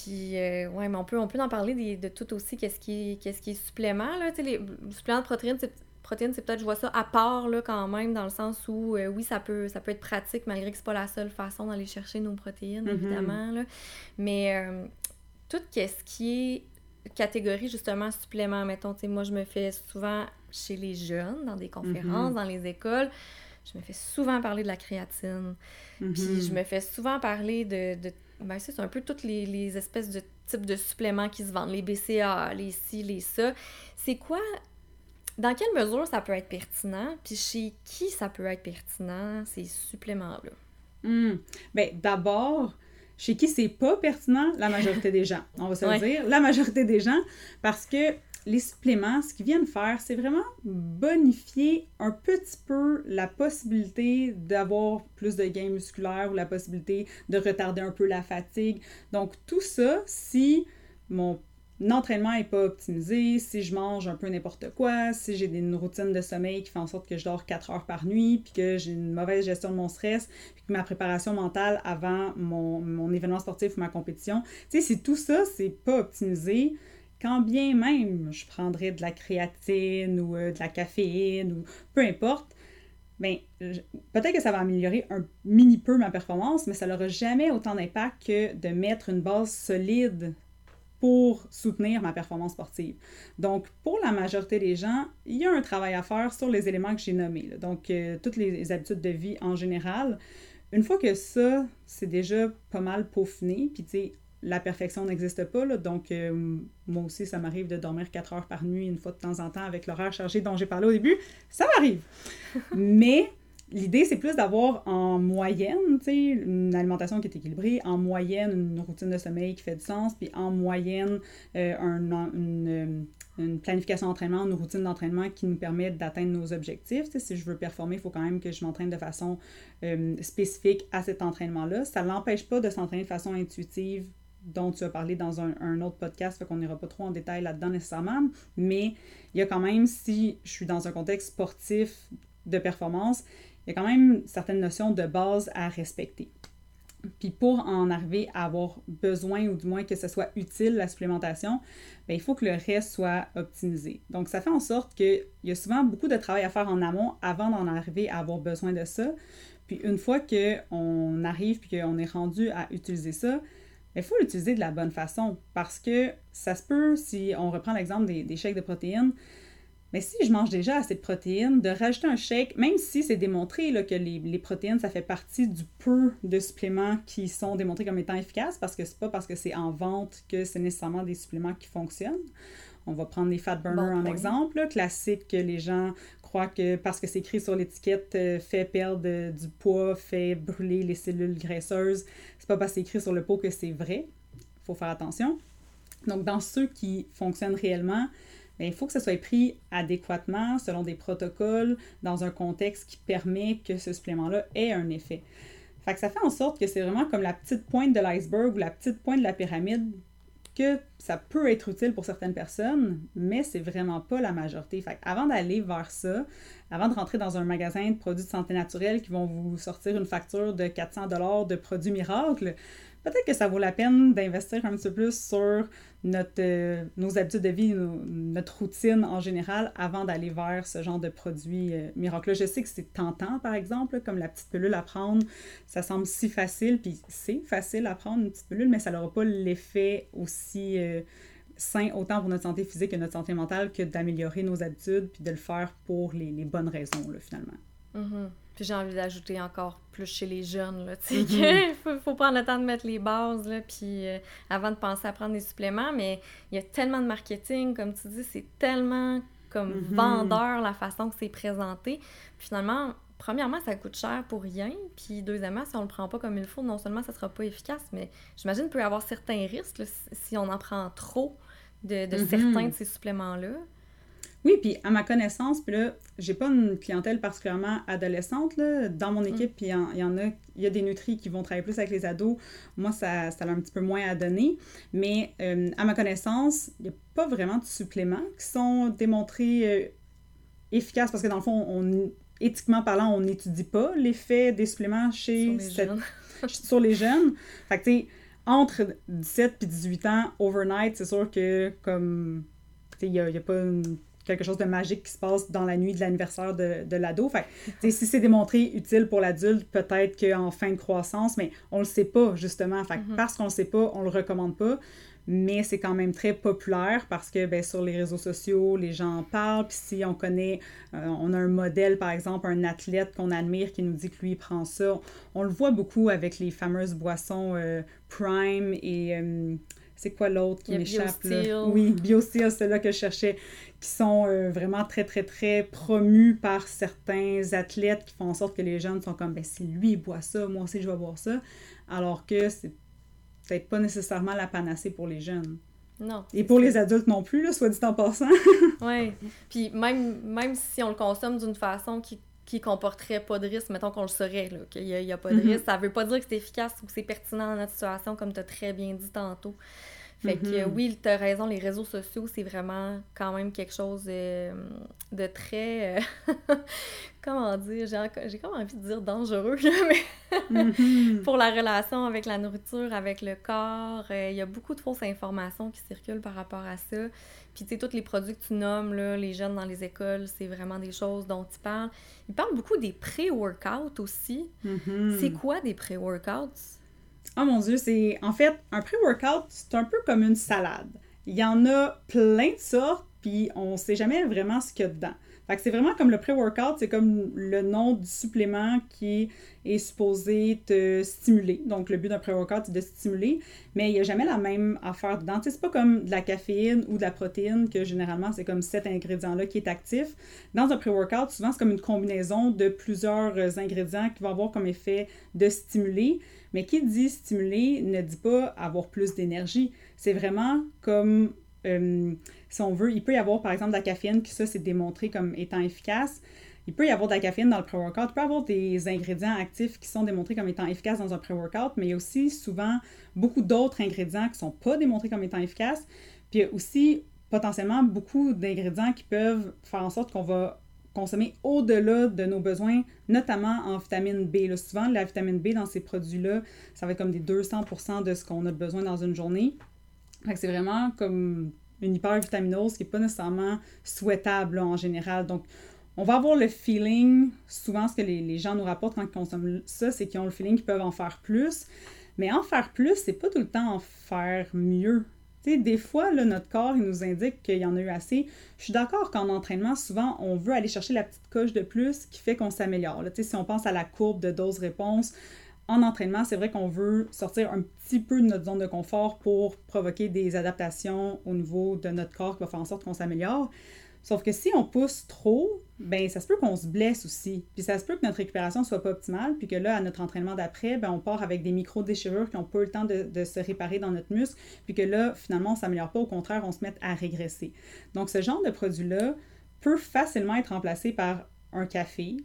Puis, euh, ouais, mais on peut, on peut en parler de tout aussi, qu'est-ce qui, qu'est-ce qui est supplément, là. Tu sais, les suppléments de protéines, c'est, protéines, c'est peut-être, je vois ça à part, là, quand même, dans le sens où, euh, oui, ça peut, ça peut être pratique, malgré que c'est pas la seule façon d'aller chercher nos protéines, mm-hmm. évidemment, là. Mais euh, tout ce qui est catégorie, justement, supplément, mettons, tu sais, moi, je me fais souvent chez les jeunes, dans des conférences, mm-hmm. dans les écoles, je me fais souvent parler de la créatine. Puis je me fais souvent parler de, de ben, c'est un peu toutes les, espèces de types de suppléments qui se vendent, les BCA, les ci, les ça. C'est quoi, dans quelle mesure ça peut être pertinent, puis chez qui ça peut être pertinent, ces suppléments-là? Bien, d'abord, chez qui c'est pas pertinent, la majorité des gens. On va se le dire, la majorité des gens, parce que les suppléments, ce qu'ils viennent faire, c'est vraiment bonifier un petit peu la possibilité d'avoir plus de gains musculaires ou la possibilité de retarder un peu la fatigue. Donc tout ça, si mon entraînement n'est pas optimisé, si je mange un peu n'importe quoi, si j'ai une routine de sommeil qui fait en sorte que je dors 4 heures par nuit, puis que j'ai une mauvaise gestion de mon stress, puis que ma préparation mentale avant mon, événement sportif ou ma compétition, tu sais, si tout ça, c'est pas optimisé, quand bien même je prendrais de la créatine ou euh, de la caféine ou peu importe, ben, peut-être que ça va améliorer un mini peu ma performance, mais ça n'aura jamais autant d'impact que de mettre une base solide pour soutenir ma performance sportive. Donc, pour la majorité des gens, il y a un travail à faire sur les éléments que j'ai nommés. Donc, euh, toutes les habitudes de vie en général. Une fois que ça, c'est déjà pas mal peaufiné, puis tu sais, la perfection n'existe pas. donc, euh, moi aussi, ça m'arrive de dormir 4 heures par nuit une fois de temps en temps avec l'horaire chargé dont j'ai parlé au début. Ça m'arrive. Mais l'idée, c'est plus d'avoir en moyenne, une alimentation qui est équilibrée, en moyenne, une routine de sommeil qui fait du sens, puis en moyenne, euh, une, une, planification d'entraînement, une routine d'entraînement qui nous permet d'atteindre nos objectifs. si je veux performer, il faut quand même que je m'entraîne de façon euh, spécifique à cet entraînement-là. Ça ne l'empêche pas de s'entraîner de façon intuitive dont tu as parlé dans un, autre podcast, fait qu'on n'ira pas trop en détail là-dedans nécessairement, mais il y a quand même, si je suis dans un contexte sportif de performance, il y a quand même certaines notions de base à respecter. Puis pour en arriver à avoir besoin ou du moins que ce soit utile, la supplémentation, bien, il faut que le reste soit optimisé. Donc ça fait en sorte qu'il y a souvent beaucoup de travail à faire en amont avant d'en arriver à avoir besoin de ça. Puis une fois qu'on arrive puis qu'on est rendu à utiliser ça, il faut l'utiliser de la bonne façon parce que ça se peut, si on reprend l'exemple des, des shakes de protéines, mais si je mange déjà assez de protéines, de rajouter un shake, même si c'est démontré là, que les, protéines, ça fait partie du peu de suppléments qui sont démontrés comme étant efficaces, parce que c'est pas parce que c'est en vente que c'est nécessairement des suppléments qui fonctionnent. On va prendre les fat burners en exemple, classique que les gens que parce que c'est écrit sur l'étiquette euh, fait perdre du poids, fait brûler les cellules graisseuses. C'est pas parce que c'est écrit sur le pot que c'est vrai. Il faut faire attention. Donc, dans ceux qui fonctionnent réellement, ben, il faut que ça soit pris adéquatement, selon des protocoles, dans un contexte qui permet que ce supplément-là ait un effet. Fait que ça fait en sorte que c'est vraiment comme la petite pointe de l'iceberg ou la petite pointe de la pyramide que ça peut être utile pour certaines personnes, mais c'est vraiment pas la majorité. Avant d'aller vers ça, avant de rentrer dans un magasin de produits de santé naturelle qui vont vous sortir une facture de 400 dollars de produits miracles, peut-être que ça vaut la peine d'investir un petit peu plus sur euh, nos habitudes de vie, notre routine en général, avant d'aller vers ce genre de produit euh. Je sais que c'est tentant, par exemple, comme la petite pilule à prendre, ça semble si facile, puis c'est facile à prendre une petite pilule, mais ça n'aura pas l'effet aussi euh, sain autant pour notre santé physique que notre santé mentale que d'améliorer nos habitudes, puis de le faire pour les, les bonnes raisons, là, finalement. Mm-hmm. Puis j'ai envie d'ajouter encore plus chez les jeunes, là, tu sais, mm faut, faut, prendre le temps de mettre les bases, là, puis euh, avant de penser à prendre des suppléments, mais il y a tellement de marketing, comme tu dis, c'est tellement comme mm-hmm. vendeur la façon que c'est présenté. finalement, premièrement, ça coûte cher pour rien, puis deuxièmement, si on le prend pas comme il faut, non seulement ça sera pas efficace, mais j'imagine qu'il peut y avoir certains risques si on en prend trop de, de mm-hmm. certains de ces suppléments-là. Oui, puis à ma connaissance, puis là, j'ai pas une clientèle particulièrement adolescente, là. Dans mon mm. équipe, puis il y, en a, il y a des nutris qui vont travailler plus avec les ados. Moi, ça, ça a un petit peu moins à donner. Mais euh, à ma connaissance, il n'y a pas vraiment de suppléments qui sont démontrés euh, efficaces parce que dans le fond, on, éthiquement parlant, on n'étudie pas l'effet des suppléments chez sur les, jeunes. sur les jeunes. Fait que, tu sais, entre 17 et 18 ans, overnight, c'est sûr que, comme, il n'y a, a, pas une quelque chose de magique qui se passe dans la nuit de l'anniversaire de, de l'ado. Fait si c'est démontré utile pour l'adulte, peut-être qu'en fin de croissance, mais on le sait pas, justement. Fait mm-hmm. parce qu'on le sait pas, on le recommande pas. Mais c'est quand même très populaire parce que ben, sur les réseaux sociaux, les gens en parlent. Puis si on connaît, euh, on a un modèle, par exemple, un athlète qu'on admire qui nous dit que lui, il prend ça, on le voit beaucoup avec les fameuses boissons euh, Prime et... Euh, c'est quoi l'autre qui m'échappe là? Oui, BioSteel, c'est là que je cherchais, qui sont euh, vraiment très, très, très promus par certains athlètes qui font en sorte que les jeunes sont comme, ben si lui il boit ça, moi aussi je vais boire ça, alors que c'est peut-être pas nécessairement la panacée pour les jeunes. Non. Et pour les adultes non plus, là, soit dit en passant. oui. Puis même, même si on le consomme d'une façon qui qui comporterait pas de risque, mettons qu'on le saurait, qu'il n'y a, pas de mm-hmm. risque. Ça veut pas dire que c'est efficace ou que c'est pertinent dans notre situation, comme tu as très bien dit tantôt. Fait que mm-hmm. oui, tu as raison, les réseaux sociaux, c'est vraiment quand même quelque chose de, de très. Euh, comment dire J'ai comme envie de dire dangereux, mais mm-hmm. pour la relation avec la nourriture, avec le corps, euh, il y a beaucoup de fausses informations qui circulent par rapport à ça. Puis, tu sais, tous les produits que tu nommes, là, les jeunes dans les écoles, c'est vraiment des choses dont ils parlent. Ils parlent beaucoup des pré-workouts aussi. Mm-hmm. C'est quoi des pré-workouts? Oh mon Dieu, c'est. En fait, un pré-workout, c'est un peu comme une salade. Il y en a plein de sortes, puis on sait jamais vraiment ce qu'il y a dedans. Fait que c'est vraiment comme le pré-workout, c'est comme le nom du supplément qui est supposé te stimuler. Donc, le but d'un pré-workout, c'est de stimuler, mais il n'y a jamais la même affaire dedans. c'est pas comme de la caféine ou de la protéine, que généralement, c'est comme cet ingrédient-là qui est actif. Dans un pré-workout, souvent, c'est comme une combinaison de plusieurs ingrédients qui vont avoir comme effet de stimuler. Mais qui dit stimuler ne dit pas avoir plus d'énergie. C'est vraiment comme euh, si on veut, il peut y avoir par exemple de la caféine, qui ça c'est démontré comme étant efficace. Il peut y avoir de la caféine dans le pré-workout, il peut y avoir des ingrédients actifs qui sont démontrés comme étant efficaces dans un pré-workout, mais il y a aussi souvent beaucoup d'autres ingrédients qui ne sont pas démontrés comme étant efficaces. Puis il y a aussi potentiellement beaucoup d'ingrédients qui peuvent faire en sorte qu'on va consommer au-delà de nos besoins, notamment en vitamine B. souvent, la vitamine B dans ces produits-là, ça va être comme des 200% de ce qu'on a besoin dans une journée. C'est vraiment comme une hypervitaminose qui n'est pas nécessairement souhaitable en général. Donc, on va avoir le feeling, souvent ce que les, gens nous rapportent quand ils consomment ça, c'est qu'ils ont le feeling qu'ils peuvent en faire plus. Mais en faire plus, c'est pas tout le temps en faire mieux. sais, des fois, là, notre corps il nous indique qu'il y en a eu assez. Je suis d'accord qu'en entraînement, souvent, on veut aller chercher la petite coche de plus qui fait qu'on s'améliore. Si on pense à la courbe de dose-réponse, en entraînement, c'est vrai qu'on veut sortir un petit peu de notre zone de confort pour provoquer des adaptations au niveau de notre corps qui va faire en sorte qu'on s'améliore. Sauf que si on pousse trop, ben ça se peut qu'on se blesse aussi. Puis ça se peut que notre récupération soit pas optimale, puis que là, à notre entraînement d'après, ben on part avec des micro-déchirures qui n'ont pas eu le temps de, se réparer dans notre muscle, puis que là, finalement, on s'améliore pas, au contraire, on se met à régresser. Donc ce genre de produit-là peut facilement être remplacé par un café,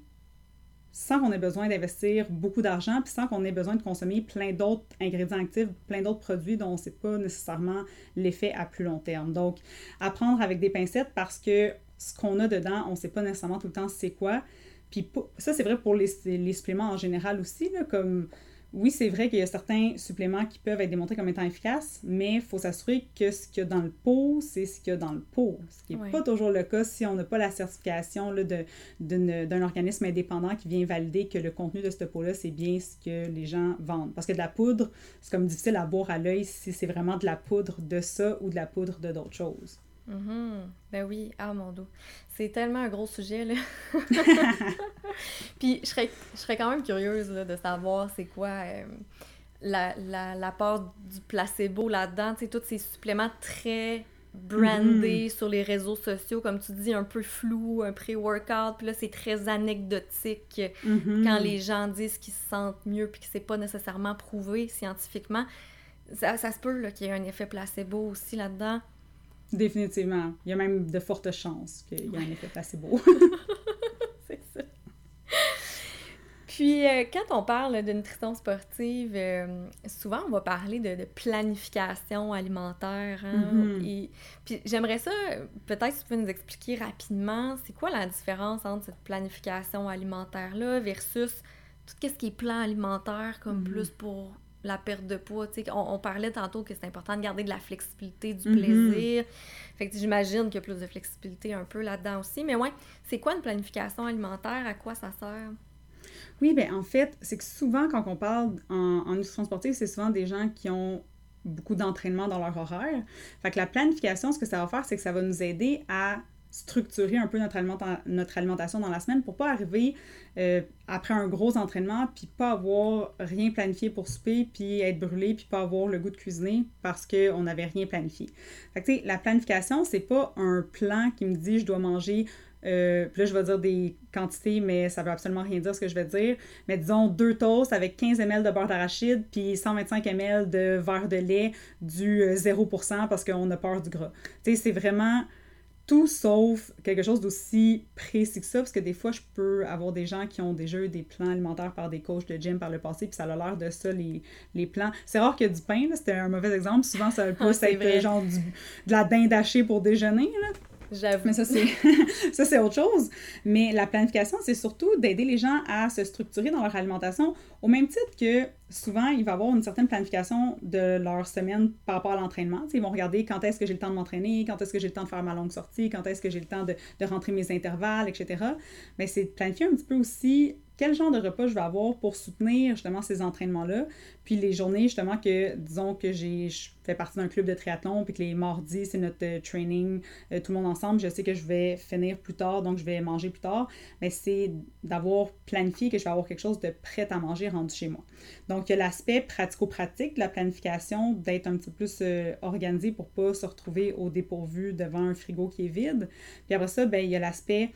sans qu'on ait besoin d'investir beaucoup d'argent, puis sans qu'on ait besoin de consommer plein d'autres ingrédients actifs, plein d'autres produits dont on ne sait pas nécessairement l'effet à plus long terme. Donc, apprendre avec des pincettes parce que ce qu'on a dedans, on ne sait pas nécessairement tout le temps c'est quoi. Puis ça, c'est vrai pour les, les, suppléments en général aussi, comme oui, c'est vrai qu'il y a certains suppléments qui peuvent être démontrés comme étant efficaces, mais il faut s'assurer que ce qu'il y a dans le pot, c'est ce qu'il y a dans le pot. Ce qui n'est pas toujours le cas si on n'a pas la certification d'un organisme indépendant qui vient valider que le contenu de ce pot-là, c'est bien ce que les gens vendent. Parce que de la poudre, c'est comme difficile à boire à l'œil si c'est vraiment de la poudre de ça ou de la poudre de d'autres choses. Mm Ben oui, ah mon dos. C'est tellement un gros sujet, là. Puis je serais, je serais quand même curieuse de savoir c'est quoi euh, la, la, la, part du placebo là-dedans. Tu sais, tous ces suppléments très brandés mm-hmm. sur les réseaux sociaux, comme tu dis, un peu flou, un pré-workout. Puis là, c'est très anecdotique mm-hmm. quand les gens disent qu'ils se sentent mieux puis que c'est pas nécessairement prouvé scientifiquement. Ça, ça se peut qu'il y ait un effet placebo aussi là-dedans. Définitivement. Il y a même de fortes chances qu'il y ait un effet placebo. c'est ça. Puis, euh, quand on parle de nutrition sportive, euh, souvent on va parler de, planification alimentaire. Hein, mm-hmm. et, puis, j'aimerais ça, peut-être si tu peux nous expliquer rapidement, c'est quoi la différence entre cette planification alimentaire-là versus tout ce qui est plan alimentaire, comme mm-hmm. plus pour la perte de poids. On, on, parlait tantôt que c'est important de garder de la flexibilité, du mm-hmm. plaisir. Fait que j'imagine qu'il y a plus de flexibilité un peu là-dedans aussi. Mais ouais, c'est quoi une planification alimentaire? À quoi ça sert? Oui, bien en fait, c'est que souvent quand on parle en, en nutrition sportive, c'est souvent des gens qui ont beaucoup d'entraînement dans leur horaire. Fait que la planification, ce que ça va faire, c'est que ça va nous aider à structurer un peu notre, alimentation dans la semaine pour pas arriver euh, après un gros entraînement puis pas avoir rien planifié pour souper puis être brûlé puis pas avoir le goût de cuisiner parce qu'on n'avait rien planifié. La planification, c'est pas un plan qui me dit je dois manger euh, puis là, je vais dire des quantités, mais ça veut absolument rien dire ce que je vais dire. Mais disons deux toasts avec 15 ml de beurre d'arachide puis 125 ml de verre de lait du 0% euh, parce qu'on a peur du gras. Tu sais, c'est vraiment tout sauf quelque chose d'aussi précis que ça, parce que des fois, je peux avoir des gens qui ont déjà eu des plans alimentaires par des coachs de gym par le passé, puis ça a l'air de ça, les, les plans. C'est rare qu'il y ait du pain, c'était un mauvais exemple. Souvent, ça va ah, plus être genre du, de la dinde hachée pour déjeuner. Là. J'avoue. Mais ça, c'est, autre chose. Mais la planification, c'est surtout d'aider les gens à se structurer dans leur alimentation, au même titre que souvent, il va y avoir une certaine planification de leur semaine par rapport à l'entraînement. ils vont regarder quand est-ce que j'ai le temps de m'entraîner, quand est-ce que j'ai le temps de faire ma longue sortie, quand est-ce que j'ai le temps de, de rentrer mes intervalles, etc. Mais c'est planifier un petit peu aussi quel genre de repas je vais avoir pour soutenir justement ces entraînements-là. Puis les journées justement que, disons que j'ai, je fais partie d'un club de triathlon, puis que les mardis, c'est notre euh, training, euh, tout le monde ensemble, je sais que je vais finir plus tard, donc je vais manger plus tard. Mais c'est d'avoir planifié que je vais avoir quelque chose de prêt à manger rendu chez moi. Donc il y a l'aspect pratico-pratique de la planification, d'être un petit peu plus euh, organisé pour pas se retrouver au dépourvu devant un frigo qui est vide. Puis après ça, ben, il y a l'aspect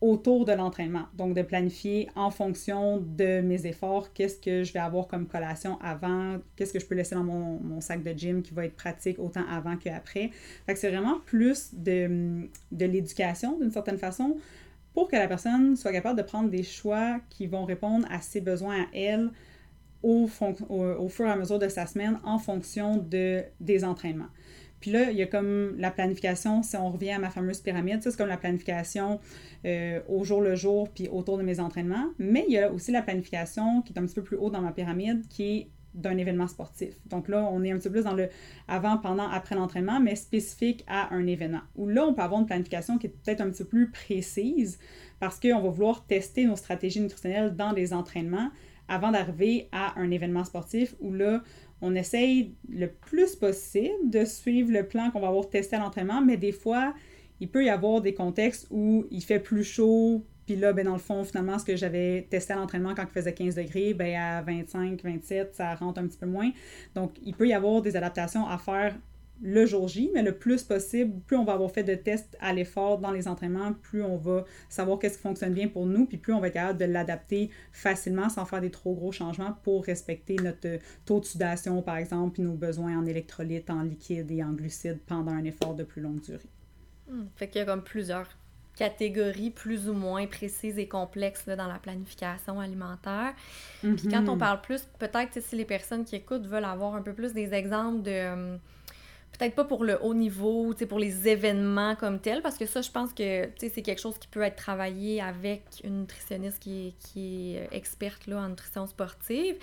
autour de l'entraînement. Donc, de planifier en fonction de mes efforts, qu'est-ce que je vais avoir comme collation avant, qu'est-ce que je peux laisser dans mon, sac de gym qui va être pratique autant avant qu'après. Fait c'est vraiment plus de, de l'éducation d'une certaine façon pour que la personne soit capable de prendre des choix qui vont répondre à ses besoins à elle au, au, au fur et à mesure de sa semaine en fonction de, des entraînements. Puis là, il y a comme la planification, si on revient à ma fameuse pyramide, ça c'est comme la planification euh, au jour le jour, puis autour de mes entraînements. Mais il y a aussi la planification qui est un petit peu plus haut dans ma pyramide, qui est d'un événement sportif. Donc là, on est un petit peu plus dans le avant, pendant, après l'entraînement, mais spécifique à un événement. Où là, on peut avoir une planification qui est peut-être un petit peu plus précise parce qu'on va vouloir tester nos stratégies nutritionnelles dans les entraînements avant d'arriver à un événement sportif où là, on essaye le plus possible de suivre le plan qu'on va avoir testé à l'entraînement, mais des fois, il peut y avoir des contextes où il fait plus chaud, puis là, ben, dans le fond, finalement, ce que j'avais testé à l'entraînement quand il faisait 15 degrés, ben, à 25, 27, ça rentre un petit peu moins. Donc, il peut y avoir des adaptations à faire le jour J, mais le plus possible, plus on va avoir fait de tests à l'effort dans les entraînements, plus on va savoir qu'est-ce qui fonctionne bien pour nous, puis plus on va être capable de l'adapter facilement sans faire des trop gros changements pour respecter notre taux de sudation, par exemple, puis nos besoins en électrolytes, en liquide et en glucides pendant un effort de plus longue durée. Hmm. Fait qu'il y a comme plusieurs catégories plus ou moins précises et complexes là, dans la planification alimentaire. Puis quand on mhm. parle plus, peut-être si les personnes qui écoutent veulent avoir un peu plus des exemples de... Peut-être pas pour le haut niveau, pour les événements comme tels, parce que ça, je pense que c'est quelque chose qui peut être travaillé avec une nutritionniste qui est, qui est experte là, en nutrition sportive.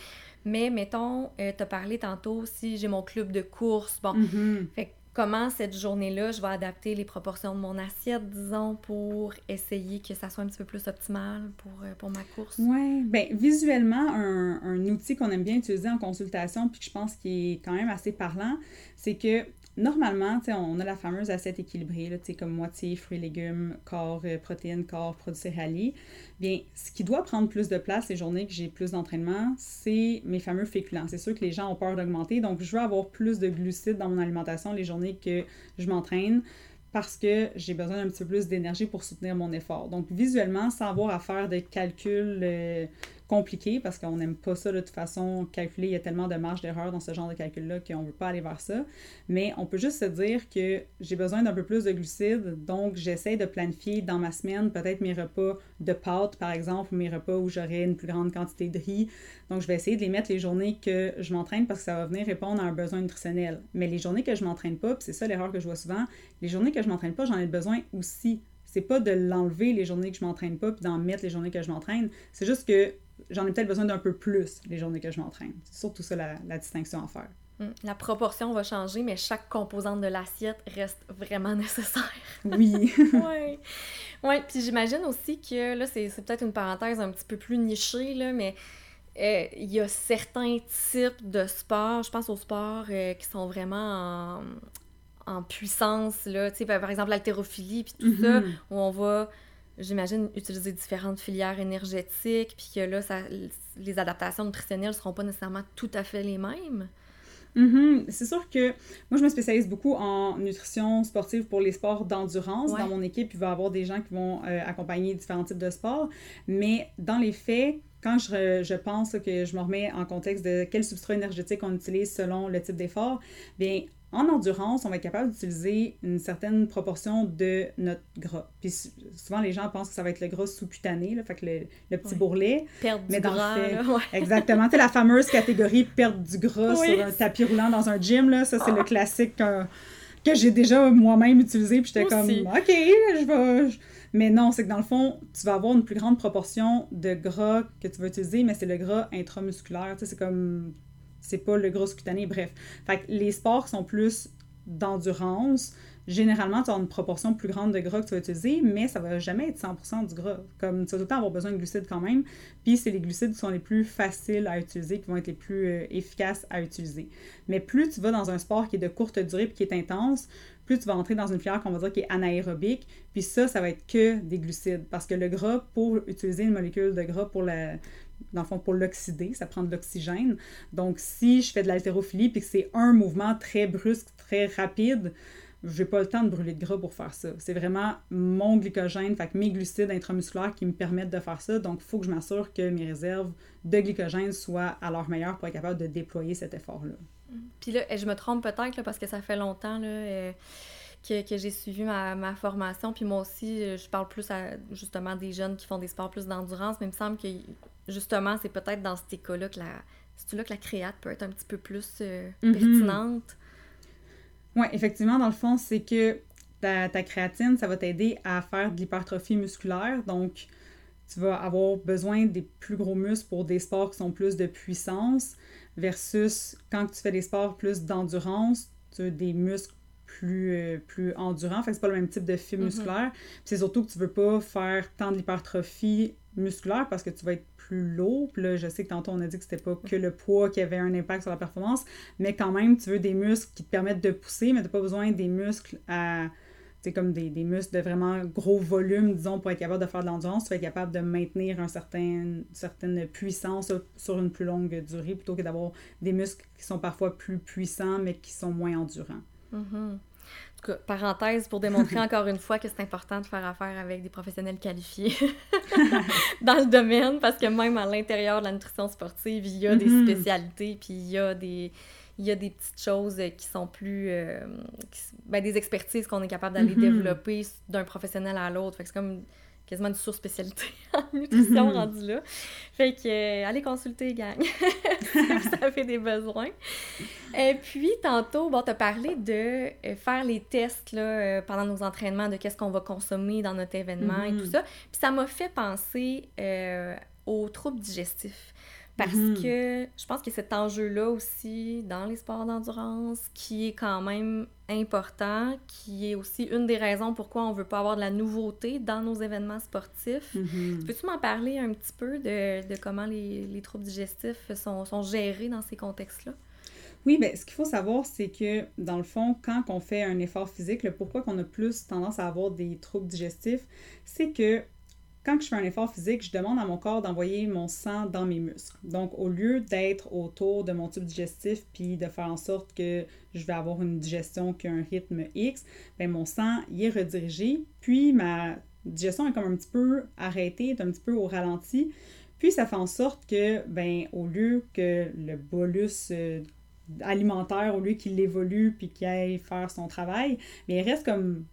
Mais mettons, euh, tu as parlé tantôt si j'ai mon club de course, bon, mm-hmm. fait comment cette journée-là, je vais adapter les proportions de mon assiette, disons, pour essayer que ça soit un petit peu plus optimal pour, euh, ma course? Oui, bien, visuellement, un, un outil qu'on aime bien utiliser en consultation, puis que je pense qui est quand même assez parlant, c'est que Normalement, on a la fameuse assiette équilibrée, là, comme moitié fruits légumes, corps euh, protéines, corps produits céréaliers. Bien, ce qui doit prendre plus de place les journées que j'ai plus d'entraînement, c'est mes fameux féculents. C'est sûr que les gens ont peur d'augmenter, donc je veux avoir plus de glucides dans mon alimentation les journées que je m'entraîne parce que j'ai besoin d'un petit peu plus d'énergie pour soutenir mon effort. Donc, visuellement, sans avoir à faire de calculs euh, compliqué parce qu'on n'aime pas ça de toute façon, calculer, il y a tellement de marge d'erreur dans ce genre de calcul-là qu'on ne veut pas aller vers ça. Mais on peut juste se dire que j'ai besoin d'un peu plus de glucides, donc j'essaie de planifier dans ma semaine peut-être mes repas de pâtes, par exemple, ou mes repas où j'aurai une plus grande quantité de riz. Donc je vais essayer de les mettre les journées que je m'entraîne parce que ça va venir répondre à un besoin nutritionnel. Mais les journées que je m'entraîne pas, c'est ça l'erreur que je vois souvent, les journées que je m'entraîne pas, j'en ai besoin aussi c'est pas de l'enlever les journées que je m'entraîne pas puis d'en mettre les journées que je m'entraîne. C'est juste que j'en ai peut-être besoin d'un peu plus les journées que je m'entraîne. C'est surtout ça la, distinction à faire. Hum, la proportion va changer, mais chaque composante de l'assiette reste vraiment nécessaire. Oui. oui. Ouais, puis j'imagine aussi que là, c'est peut-être une parenthèse un petit peu plus nichée, là, mais euh, il y a certains types de sports, je pense aux sports euh, qui sont vraiment en, puissance, là, par exemple l'haltérophilie, puis tout ça, mm-hmm. où on va j'imagine, utiliser différentes filières énergétiques, puis que là, ça, les adaptations nutritionnelles ne seront pas nécessairement tout à fait les mêmes? Mm-hmm. C'est sûr que moi, je me spécialise beaucoup en nutrition sportive pour les sports d'endurance. Dans mon équipe, il va y avoir des gens qui vont euh, accompagner différents types de sports. Mais dans les faits, quand je, je, pense que je me remets en contexte de quel substrat énergétique on utilise selon le type d'effort, bien, en endurance, on va être capable d'utiliser une certaine proportion de notre gras. Puis souvent, les gens pensent que ça va être le gras sous-cutané, fait que le, petit bourrelet. Perdre mais du gras, Exactement. Tu la fameuse catégorie perte du gras sur un tapis roulant dans un gym, là, ça, c'est le classique que j'ai déjà moi-même utilisé. Puis j'étais comme, OK, je vais... Mais non, c'est que dans le fond, tu vas avoir une plus grande proportion de gras que tu vas utiliser, mais c'est le gras intramusculaire. Tu sais, c'est comme c'est pas le gros cutané, bref. Fait que les sports qui sont plus d'endurance, généralement, tu as une proportion plus grande de gras que tu vas utiliser, mais ça va jamais être 100% du gras. Comme tu vas tout le temps avoir besoin de glucides quand même, puis c'est les glucides qui sont les plus faciles à utiliser, qui vont être les plus euh, efficaces à utiliser. Mais plus tu vas dans un sport qui est de courte durée et qui est intense, plus tu vas entrer dans une filière qu'on va dire qui est anaérobique, puis ça, ça va être que des glucides. Parce que le gras, pour utiliser une molécule de gras pour dans le fond, pour l'oxyder, ça prend de l'oxygène. Donc, si je fais de l'haltérophilie puis que c'est un mouvement très brusque, très rapide, je n'ai pas le temps de brûler de gras pour faire ça. C'est vraiment mon glycogène, fait que mes glucides intramusculaires qui me permettent de faire ça. Donc, il faut que je m'assure que mes réserves de glycogène soient à leur meilleur pour être capable de déployer cet effort-là. Puis là, je me trompe peut-être parce que ça fait longtemps là, euh, que, que j'ai suivi ma, ma, formation. Puis moi aussi, je parle plus à justement des jeunes qui font des sports plus d'endurance, mais il me semble que justement, c'est peut-être dans ces cas-là que la, là que la créate peut être un petit peu plus euh, mhm. pertinente? Oui, effectivement, dans le fond, c'est que ta, ta, créatine, ça va t'aider à faire de l'hypertrophie musculaire. Donc, tu vas avoir besoin des plus gros muscles pour des sports qui sont plus de puissance versus quand tu fais des sports plus d'endurance, tu as des muscles plus, euh, plus endurants. Fait que c'est pas le même type de fibre mhm. musculaire. C'est surtout que tu veux pas faire tant de l'hypertrophie musculaire parce que tu vas être plus lourd. Puis là, je sais que tantôt, on a dit que c'était pas que le poids qui avait un impact sur la performance, mais quand même, tu veux des muscles qui te permettent de pousser, mais tu n'as pas besoin des muscles à. C'est comme des, des, muscles de vraiment gros volume, disons, pour être capable de faire de l'endurance. Tu vas être capable de maintenir un certain, une certaine puissance sur une plus longue durée plutôt que d'avoir des muscles qui sont parfois plus puissants mais qui sont moins endurants. Mm-hmm parenthèse pour démontrer encore une fois que c'est important de faire affaire avec des professionnels qualifiés dans le domaine, parce que même à l'intérieur de la nutrition sportive, il y a des mm-hmm. spécialités, puis il y a des, il y a des petites choses qui sont plus... Euh, ben, des expertises qu'on est capable d'aller mm-hmm. développer d'un professionnel à l'autre. Fait que c'est comme quasiment une surspécialité en nutrition Mhm. rendue là. Fait que euh, allez consulter, gang, si vous avez des besoins. Et puis, tantôt, bon, t'as parlé de euh, faire les tests là, euh, pendant nos entraînements, de qu'est-ce qu'on va consommer dans notre événement et Mhm. tout ça. Puis ça m'a fait penser euh, aux troubles digestifs. Parce Mhm. que je pense que cet enjeu-là aussi, dans les sports d'endurance, qui est quand même important, qui est aussi une des raisons pourquoi on veut pas avoir de la nouveauté dans nos événements sportifs. Mhm. Peux-tu m'en parler un petit peu de, de comment les, les troubles digestifs sont, sont gérés dans ces contextes-là? Oui, ben, ce qu'il faut savoir, c'est que, dans le fond, quand on fait un effort physique, le pourquoi qu'on a plus tendance à avoir des troubles digestifs, c'est que quand je fais un effort physique, je demande à mon corps d'envoyer mon sang dans mes muscles. Donc, au lieu d'être autour de mon tube digestif puis de faire en sorte que je vais avoir une digestion qui a un rythme X, ben, mon sang y est redirigé, puis ma digestion est comme un petit peu arrêtée, est un petit peu au ralenti. Puis ça fait en sorte que, ben, au lieu que le bolus euh, alimentaire, au lieu qu'il évolue puis qu'il aille faire son travail, mais il reste comme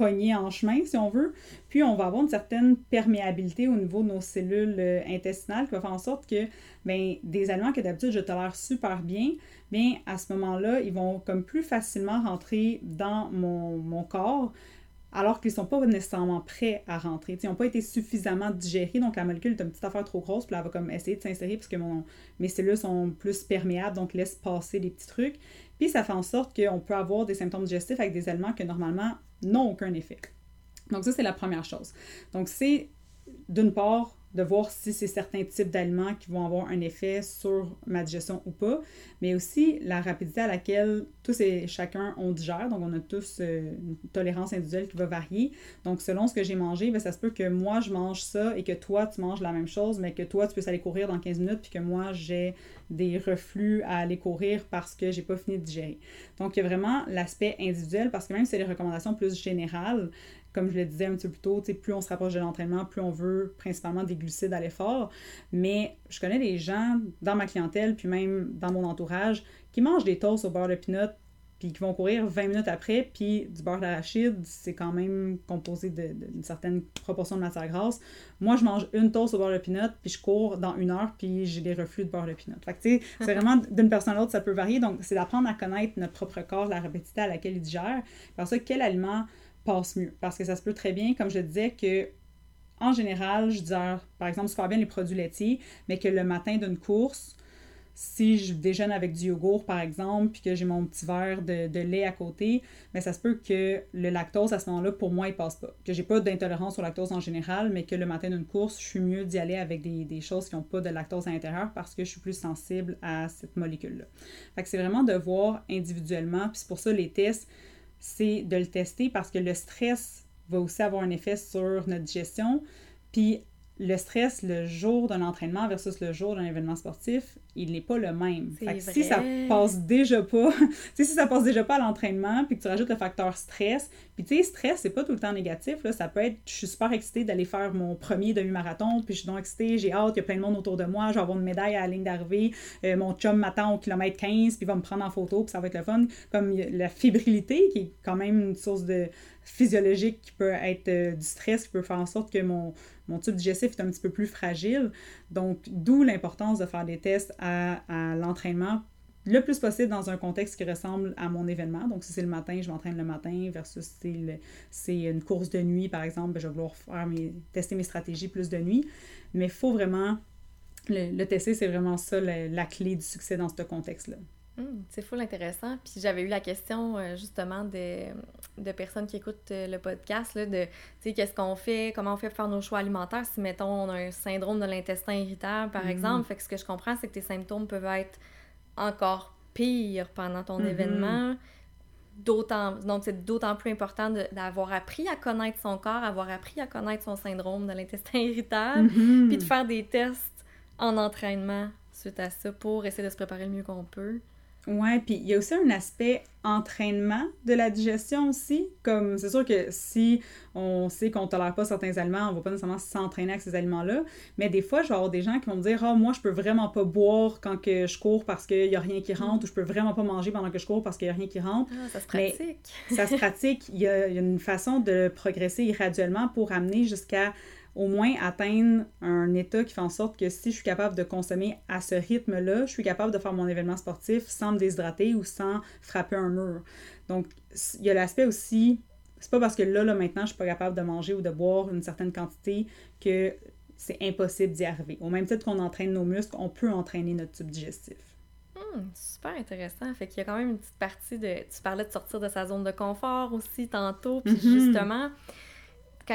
pogné en chemin, si on veut. Puis on va avoir une certaine perméabilité au niveau de nos cellules euh, intestinales qui va faire en sorte que ben, des aliments que d'habitude je tolère super bien, bien à ce moment-là, ils vont comme plus facilement rentrer dans mon, mon corps alors qu'ils ne sont pas nécessairement prêts à rentrer. Ils n'ont pas été suffisamment digérés, donc la molécule est une petite affaire trop grosse, puis elle va comme essayer de s'insérer parce que mon, mes cellules sont plus perméables, donc laisse passer les petits trucs. Puis ça fait en sorte qu'on peut avoir des symptômes digestifs avec des aliments que normalement n'ont aucun effet. Donc ça, c'est la première chose. Donc c'est d'une part de voir si c'est certains types d'aliments qui vont avoir un effet sur ma digestion ou pas, mais aussi la rapidité à laquelle tous et chacun on digère. Donc, on a tous euh, une tolérance individuelle qui va varier. Donc, selon ce que j'ai mangé, ben, ça se peut que moi, je mange ça et que toi, tu manges la même chose, mais que toi, tu puisses aller courir dans 15 minutes puis que moi, j'ai des reflux à aller courir parce que j'ai pas fini de digérer. Donc, il y a vraiment l'aspect individuel parce que même si c'est des recommandations plus générales, comme je le disais un petit peu plus tôt, plus on se rapproche de l'entraînement, plus on veut principalement des glucides à l'effort. Mais je connais des gens dans ma clientèle, puis même dans mon entourage, qui mangent des toasts au beurre de pinot, puis qui vont courir 20 minutes après, puis du beurre d'arachide, c'est quand même composé d'une certaine proportion de matière grasse. Moi, je mange une toast au beurre de pinot, puis je cours dans une heure, puis j'ai des reflux de beurre de pinot. Fait que, tu sais, c'est vraiment d'une personne à l'autre, ça peut varier. Donc, c'est d'apprendre à connaître notre propre corps, la rapidité à laquelle il digère. Par ça, quel aliment passe mieux. Parce que ça se peut très bien, comme je disais, que en général, je digère, par exemple, super bien les produits laitiers, mais que le matin d'une course, si je déjeune avec du yogourt, par exemple, puis que j'ai mon petit verre de, de lait à côté, mais ça se peut que le lactose, à ce moment-là, pour moi, il passe pas. Que j'ai pas d'intolérance au lactose en général, mais que le matin d'une course, je suis mieux d'y aller avec des, des choses qui n'ont pas de lactose à l'intérieur parce que je suis plus sensible à cette molécule-là. Fait que c'est vraiment de voir individuellement, puis c'est pour ça les tests, c'est de le tester parce que le stress va aussi avoir un effet sur notre digestion. Puis le stress le jour d'un entraînement versus le jour d'un événement sportif, il n'est pas le même. Fait que si ça passe déjà pas, si ça passe déjà pas à l'entraînement, puis que tu rajoutes le facteur stress, puis tu sais, stress, c'est pas tout le temps négatif, là, ça peut être, je suis super excitée d'aller faire mon premier demi-marathon, puis je suis donc excitée, j'ai hâte, il y a plein de monde autour de moi, je vais avoir une médaille à la ligne d'arrivée, euh, mon chum m'attend au kilomètre 15, puis il va me prendre en photo, puis ça va être le fun. Comme la fébrilité, qui est quand même une source de physiologique qui peut être euh, du stress, qui peut faire en sorte que mon, mon tube digestif est un petit peu plus fragile. Donc, d'où l'importance de faire des tests à, l'entraînement le plus possible dans un contexte qui ressemble à mon événement. Donc, si c'est le matin, je m'entraîne le matin, versus si c'est une course de nuit, par exemple, ben, je vais vouloir faire mes, tester mes stratégies plus de nuit. Mais il faut vraiment, le, tester, c'est vraiment ça la, clé du succès dans ce contexte-là. Mmh, c'est full intéressant. Puis j'avais eu la question euh, justement de, de, personnes qui écoutent euh, le podcast, là, de, qu'est-ce qu'on fait, comment on fait pour faire nos choix alimentaires si, mettons, on a un syndrome de l'intestin irritable, par mmh. exemple. Fait que ce que je comprends, c'est que tes symptômes peuvent être encore pires pendant ton mmh. événement. D'autant, donc, c'est d'autant plus important d'avoir appris à connaître son corps, avoir appris à connaître son syndrome de l'intestin irritable, Mm-hmm. puis de faire des tests en entraînement suite à ça pour essayer de se préparer le mieux qu'on peut. Ouais, puis il y a aussi un aspect entraînement de la digestion aussi. Comme c'est sûr que si on sait qu'on ne tolère pas certains aliments, on va pas nécessairement s'entraîner avec ces aliments-là. Mais des fois, je vais avoir des gens qui vont me dire Ah, oh, moi, je peux vraiment pas boire quand que je cours parce qu'il n'y a rien qui rentre, mm. ou je peux vraiment pas manger pendant que je cours parce qu'il n'y a rien qui rentre. Ah, ça se pratique. Mais ça se pratique. Il y, a, il y, a, une façon de progresser graduellement pour amener jusqu'à au moins atteindre un état qui fait en sorte que si je suis capable de consommer à ce rythme-là, je suis capable de faire mon événement sportif sans me déshydrater ou sans frapper un mur. Donc, il y a l'aspect aussi, c'est pas parce que là, là, maintenant, je suis pas capable de manger ou de boire une certaine quantité que c'est impossible d'y arriver. Au même titre qu'on entraîne nos muscles, on peut entraîner notre tube digestif. Hmm, super intéressant. Fait qu'il y a quand même une petite partie de. Tu parlais de sortir de sa zone de confort aussi tantôt, puis mm-hmm. justement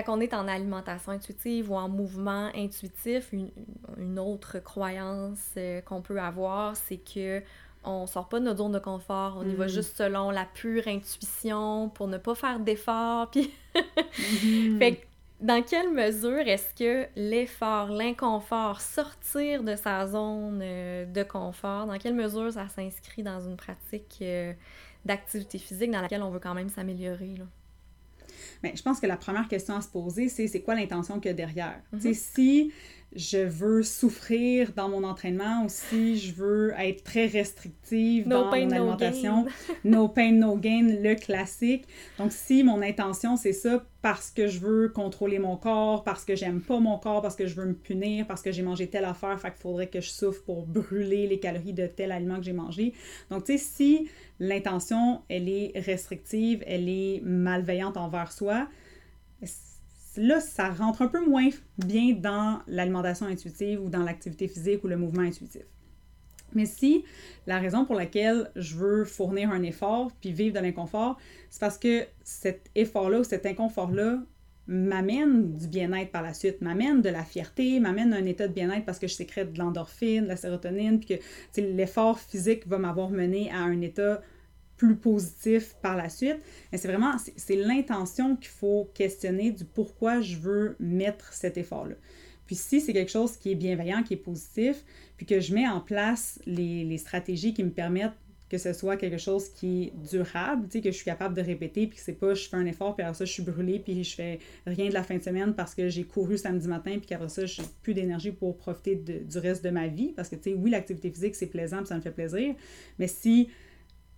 quand on est en alimentation intuitive ou en mouvement intuitif, une, autre croyance euh, qu'on peut avoir, c'est que on sort pas de notre zone de confort, on y va mm. juste selon la pure intuition pour ne pas faire d'effort. Puis, mm-hmm. fait dans quelle mesure est-ce que l'effort, l'inconfort, sortir de sa zone euh, de confort, dans quelle mesure ça s'inscrit dans une pratique euh, d'activité physique dans laquelle on veut quand même s'améliorer? Mais je pense que la première question à se poser, c'est c'est quoi l'intention qu'il y a derrière? Mm-hmm. Si je veux souffrir dans mon entraînement ou si je veux être très restrictive dans mon alimentation. No, pain, no gain, le classique. Donc, si mon intention, c'est ça parce que je veux contrôler mon corps, parce que j'aime pas mon corps, parce que je veux me punir, parce que j'ai mangé telle affaire, fait qu'il faudrait que je souffre pour brûler les calories de tel aliment que j'ai mangé. Donc, tu sais, si l'intention, elle est restrictive, elle est malveillante envers soi, là, ça rentre un peu moins bien dans l'alimentation intuitive ou dans l'activité physique ou le mouvement intuitif. Mais si la raison pour laquelle je veux fournir un effort puis vivre de l'inconfort, c'est parce que cet effort-là ou cet inconfort-là m'amène du bien-être par la suite, m'amène de la fierté, m'amène un état de bien-être parce que je sécrète de l'endorphine, de la sérotonine, puis que l'effort physique va m'avoir mené à un état plus positif par la suite. Mais c'est vraiment, c'est l'intention qu'il faut questionner du pourquoi je veux mettre cet effort-là. Puis si c'est quelque chose qui est bienveillant, qui est positif, puis que je mets en place les, les stratégies qui me permettent que ce soit quelque chose qui est durable, que je suis capable de répéter, puis que c'est pas je fais un effort, puis après ça je suis brûlée, puis je fais rien de la fin de semaine parce que j'ai couru samedi matin, puis qu'après ça j'ai plus d'énergie pour profiter du reste de ma vie, parce que tu sais, oui, l'activité physique c'est plaisant, puis ça me fait plaisir, mais si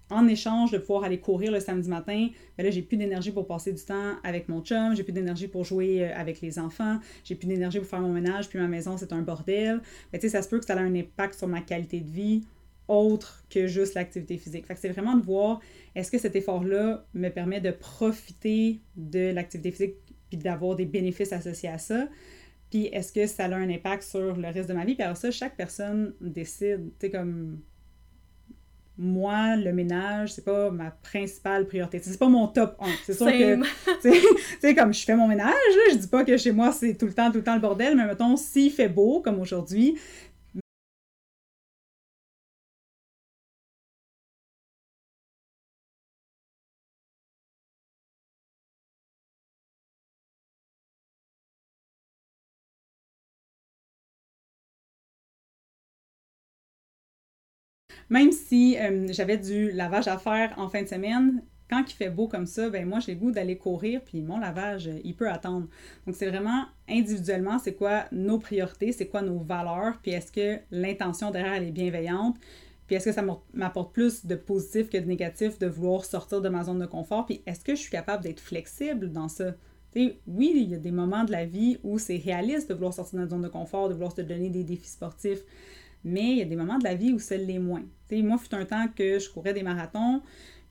en échange de pouvoir aller courir le samedi matin, ben là, j'ai plus d'énergie pour passer du temps avec mon chum, j'ai plus d'énergie pour jouer euh, avec les enfants, j'ai plus d'énergie pour faire mon ménage, puis ma maison, c'est un bordel. Tu sais, ça se peut que ça ait un impact sur ma qualité de vie autre que juste l'activité physique. Fait c'est vraiment de voir est-ce que cet effort-là me permet de profiter de l'activité physique puis d'avoir des bénéfices associés à ça? Puis est-ce que ça a un impact sur le reste de ma vie? Puis alors ça, chaque personne décide. Tu sais, comme moi, le ménage, c'est pas ma principale priorité. C'est pas mon top 1. C'est sûr que, tu sais, comme je fais mon ménage, je dis pas que chez moi, c'est tout le temps, tout le temps le bordel, mais mettons, s'il fait beau, comme aujourd'hui, Même si euh, j'avais du lavage à faire en fin de semaine, quand il fait beau comme ça, ben moi j'ai le goût d'aller courir, puis mon lavage, il peut attendre. Donc c'est vraiment individuellement, c'est quoi nos priorités, c'est quoi nos valeurs, puis est-ce que l'intention derrière elle est bienveillante, puis est-ce que ça m'apporte plus de positif que de négatif de vouloir sortir de ma zone de confort, puis est-ce que je suis capable d'être flexible dans ça? oui, il y a des moments de la vie où c'est réaliste de vouloir sortir de notre zone de confort, de vouloir se donner des défis sportifs, mais il y a des moments de la vie où c'est les moins. sais, moi, fut un temps que je courais des marathons,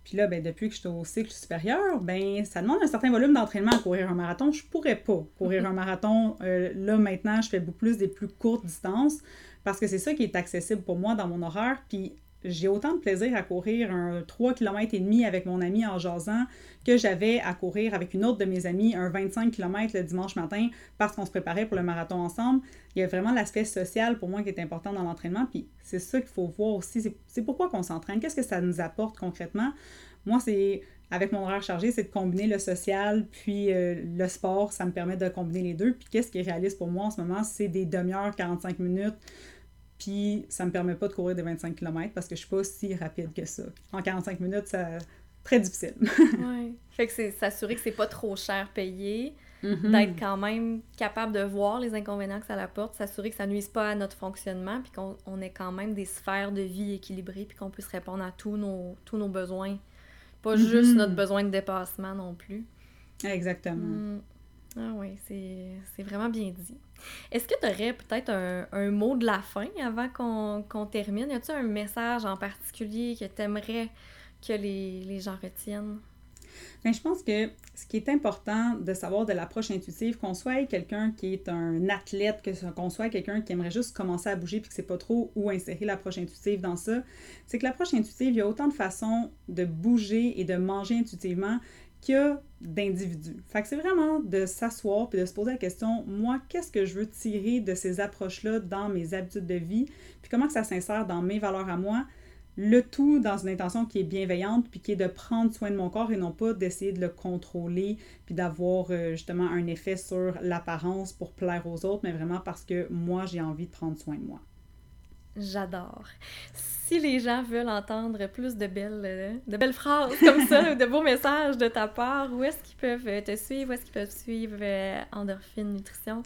puis là, ben, depuis que je suis au cycle supérieur, ben, ça demande un certain volume d'entraînement à courir un marathon. Je pourrais pas courir un marathon. Euh, là, maintenant, je fais beaucoup plus des plus courtes distances parce que c'est ça qui est accessible pour moi dans mon horaire. Puis j'ai autant de plaisir à courir un 3 km et demi avec mon ami en jasant que j'avais à courir avec une autre de mes amies un 25 km le dimanche matin parce qu'on se préparait pour le marathon ensemble. Il y a vraiment l'aspect social pour moi qui est important dans l'entraînement. Puis c'est ça qu'il faut voir aussi. C'est pourquoi qu'on s'entraîne. Qu'est-ce que ça nous apporte concrètement? Moi, c'est avec mon horaire chargé, c'est de combiner le social puis euh, le sport. Ça me permet de combiner les deux. Puis qu'est-ce qui est réaliste pour moi en ce moment? C'est des demi-heures, 45 minutes puis ça me permet pas de courir des 25 km parce que je suis pas si rapide que ça. En 45 minutes, c'est très difficile. oui. Fait que c'est s'assurer que c'est pas trop cher payé, mm-hmm. d'être quand même capable de voir les inconvénients que ça apporte, s'assurer que ça nuise pas à notre fonctionnement, puis qu'on ait quand même des sphères de vie équilibrées, puis qu'on puisse répondre à tous nos, tous nos besoins. Pas juste mm-hmm. notre besoin de dépassement non plus. Exactement. Mm. Ah oui, c'est vraiment bien dit. Est-ce que tu aurais peut-être un, mot de la fin avant qu'on termine? Y a-t-il un message en particulier que tu aimerais que les, gens retiennent? Bien, je pense que ce qui est important de savoir de l'approche intuitive, qu'on soit quelqu'un qui est un athlète, qu'on soit quelqu'un qui aimerait juste commencer à bouger puis que c'est pas trop où insérer l'approche intuitive dans ça, c'est que l'approche intuitive, il y a autant de façons de bouger et de manger intuitivement d'individus. Fait c'est vraiment de s'asseoir puis de se poser la question, moi, qu'est-ce que je veux tirer de ces approches-là dans mes habitudes de vie, puis comment ça s'insère dans mes valeurs à moi, le tout dans une intention qui est bienveillante, puis qui est de prendre soin de mon corps et non pas d'essayer de le contrôler, puis d'avoir euh, justement un effet sur l'apparence pour plaire aux autres, mais vraiment parce que moi, j'ai envie de prendre soin de moi. J'adore. Si les gens veulent entendre plus de belles, euh, de belles phrases comme ça, de beaux messages de ta part, où est-ce qu'ils peuvent te suivre? Où est-ce qu'ils peuvent suivre euh, Endorphine Nutrition?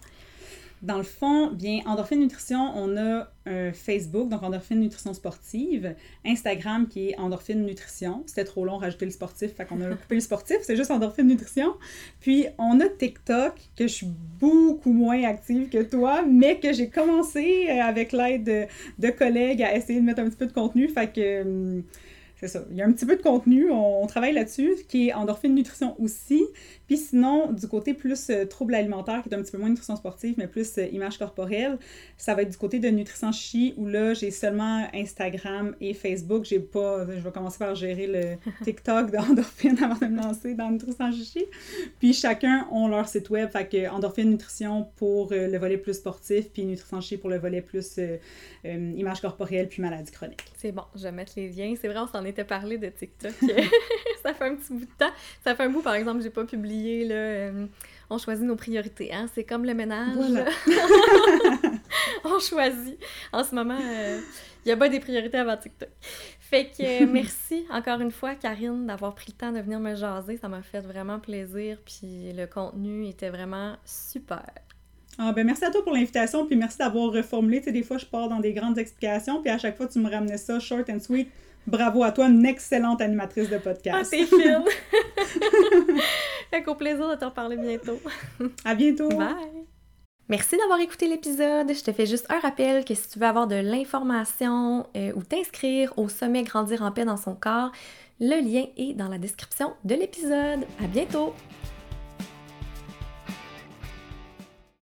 Dans le fond, bien, Endorphine Nutrition, on a un Facebook, donc Endorphine Nutrition Sportive, Instagram qui est Endorphine Nutrition. C'était trop long rajouter le sportif, fait qu'on a coupé le sportif, c'est juste Endorphine Nutrition. Puis on a TikTok, que je suis beaucoup moins active que toi, mais que j'ai commencé euh, avec l'aide de, de, collègues à essayer de mettre un petit peu de contenu, fait que hum, c'est ça. Il y a un petit peu de contenu, on, travaille là-dessus, qui est endorphine nutrition aussi. Puis sinon, du côté plus euh, trouble alimentaire, qui est un petit peu moins nutrition sportive, mais plus euh, image corporelle, ça va être du côté de nutrition chi, où là, j'ai seulement Instagram et Facebook. J'ai pas, je vais commencer par gérer le TikTok d'endorphine avant de me lancer dans nutrition chi. Puis chacun ont leur site web, fait que endorphine nutrition pour euh, le volet plus sportif, puis nutrition chi pour le volet plus image corporelle, puis maladie chronique. C'est bon, je vais mettre les liens. C'est vrai, on s'en était parlé de TikTok. ça fait un petit bout de temps. Ça fait un bout, par exemple, j'ai pas publié, là, euh, on choisit nos priorités, hein? C'est comme le ménage. on choisit. En ce moment, euh, il y a pas des priorités avant TikTok. Fait que euh, merci encore une fois, Karine, d'avoir pris le temps de venir me jaser. Ça m'a fait vraiment plaisir. Puis le contenu était vraiment super. Ah ben merci à toi pour l'invitation, puis merci d'avoir reformulé. Tu sais, des fois, je pars dans des grandes explications, puis à chaque fois, tu me ramenais ça short and sweet. Bravo à toi, une excellente animatrice de podcast. Ah, t'es fine! fait qu'au plaisir de te reparler bientôt. à bientôt! Bye! Merci d'avoir écouté l'épisode. Je te fais juste un rappel que si tu veux avoir de l'information euh, ou t'inscrire au sommet Grandir en paix dans son corps, le lien est dans la description de l'épisode. À bientôt!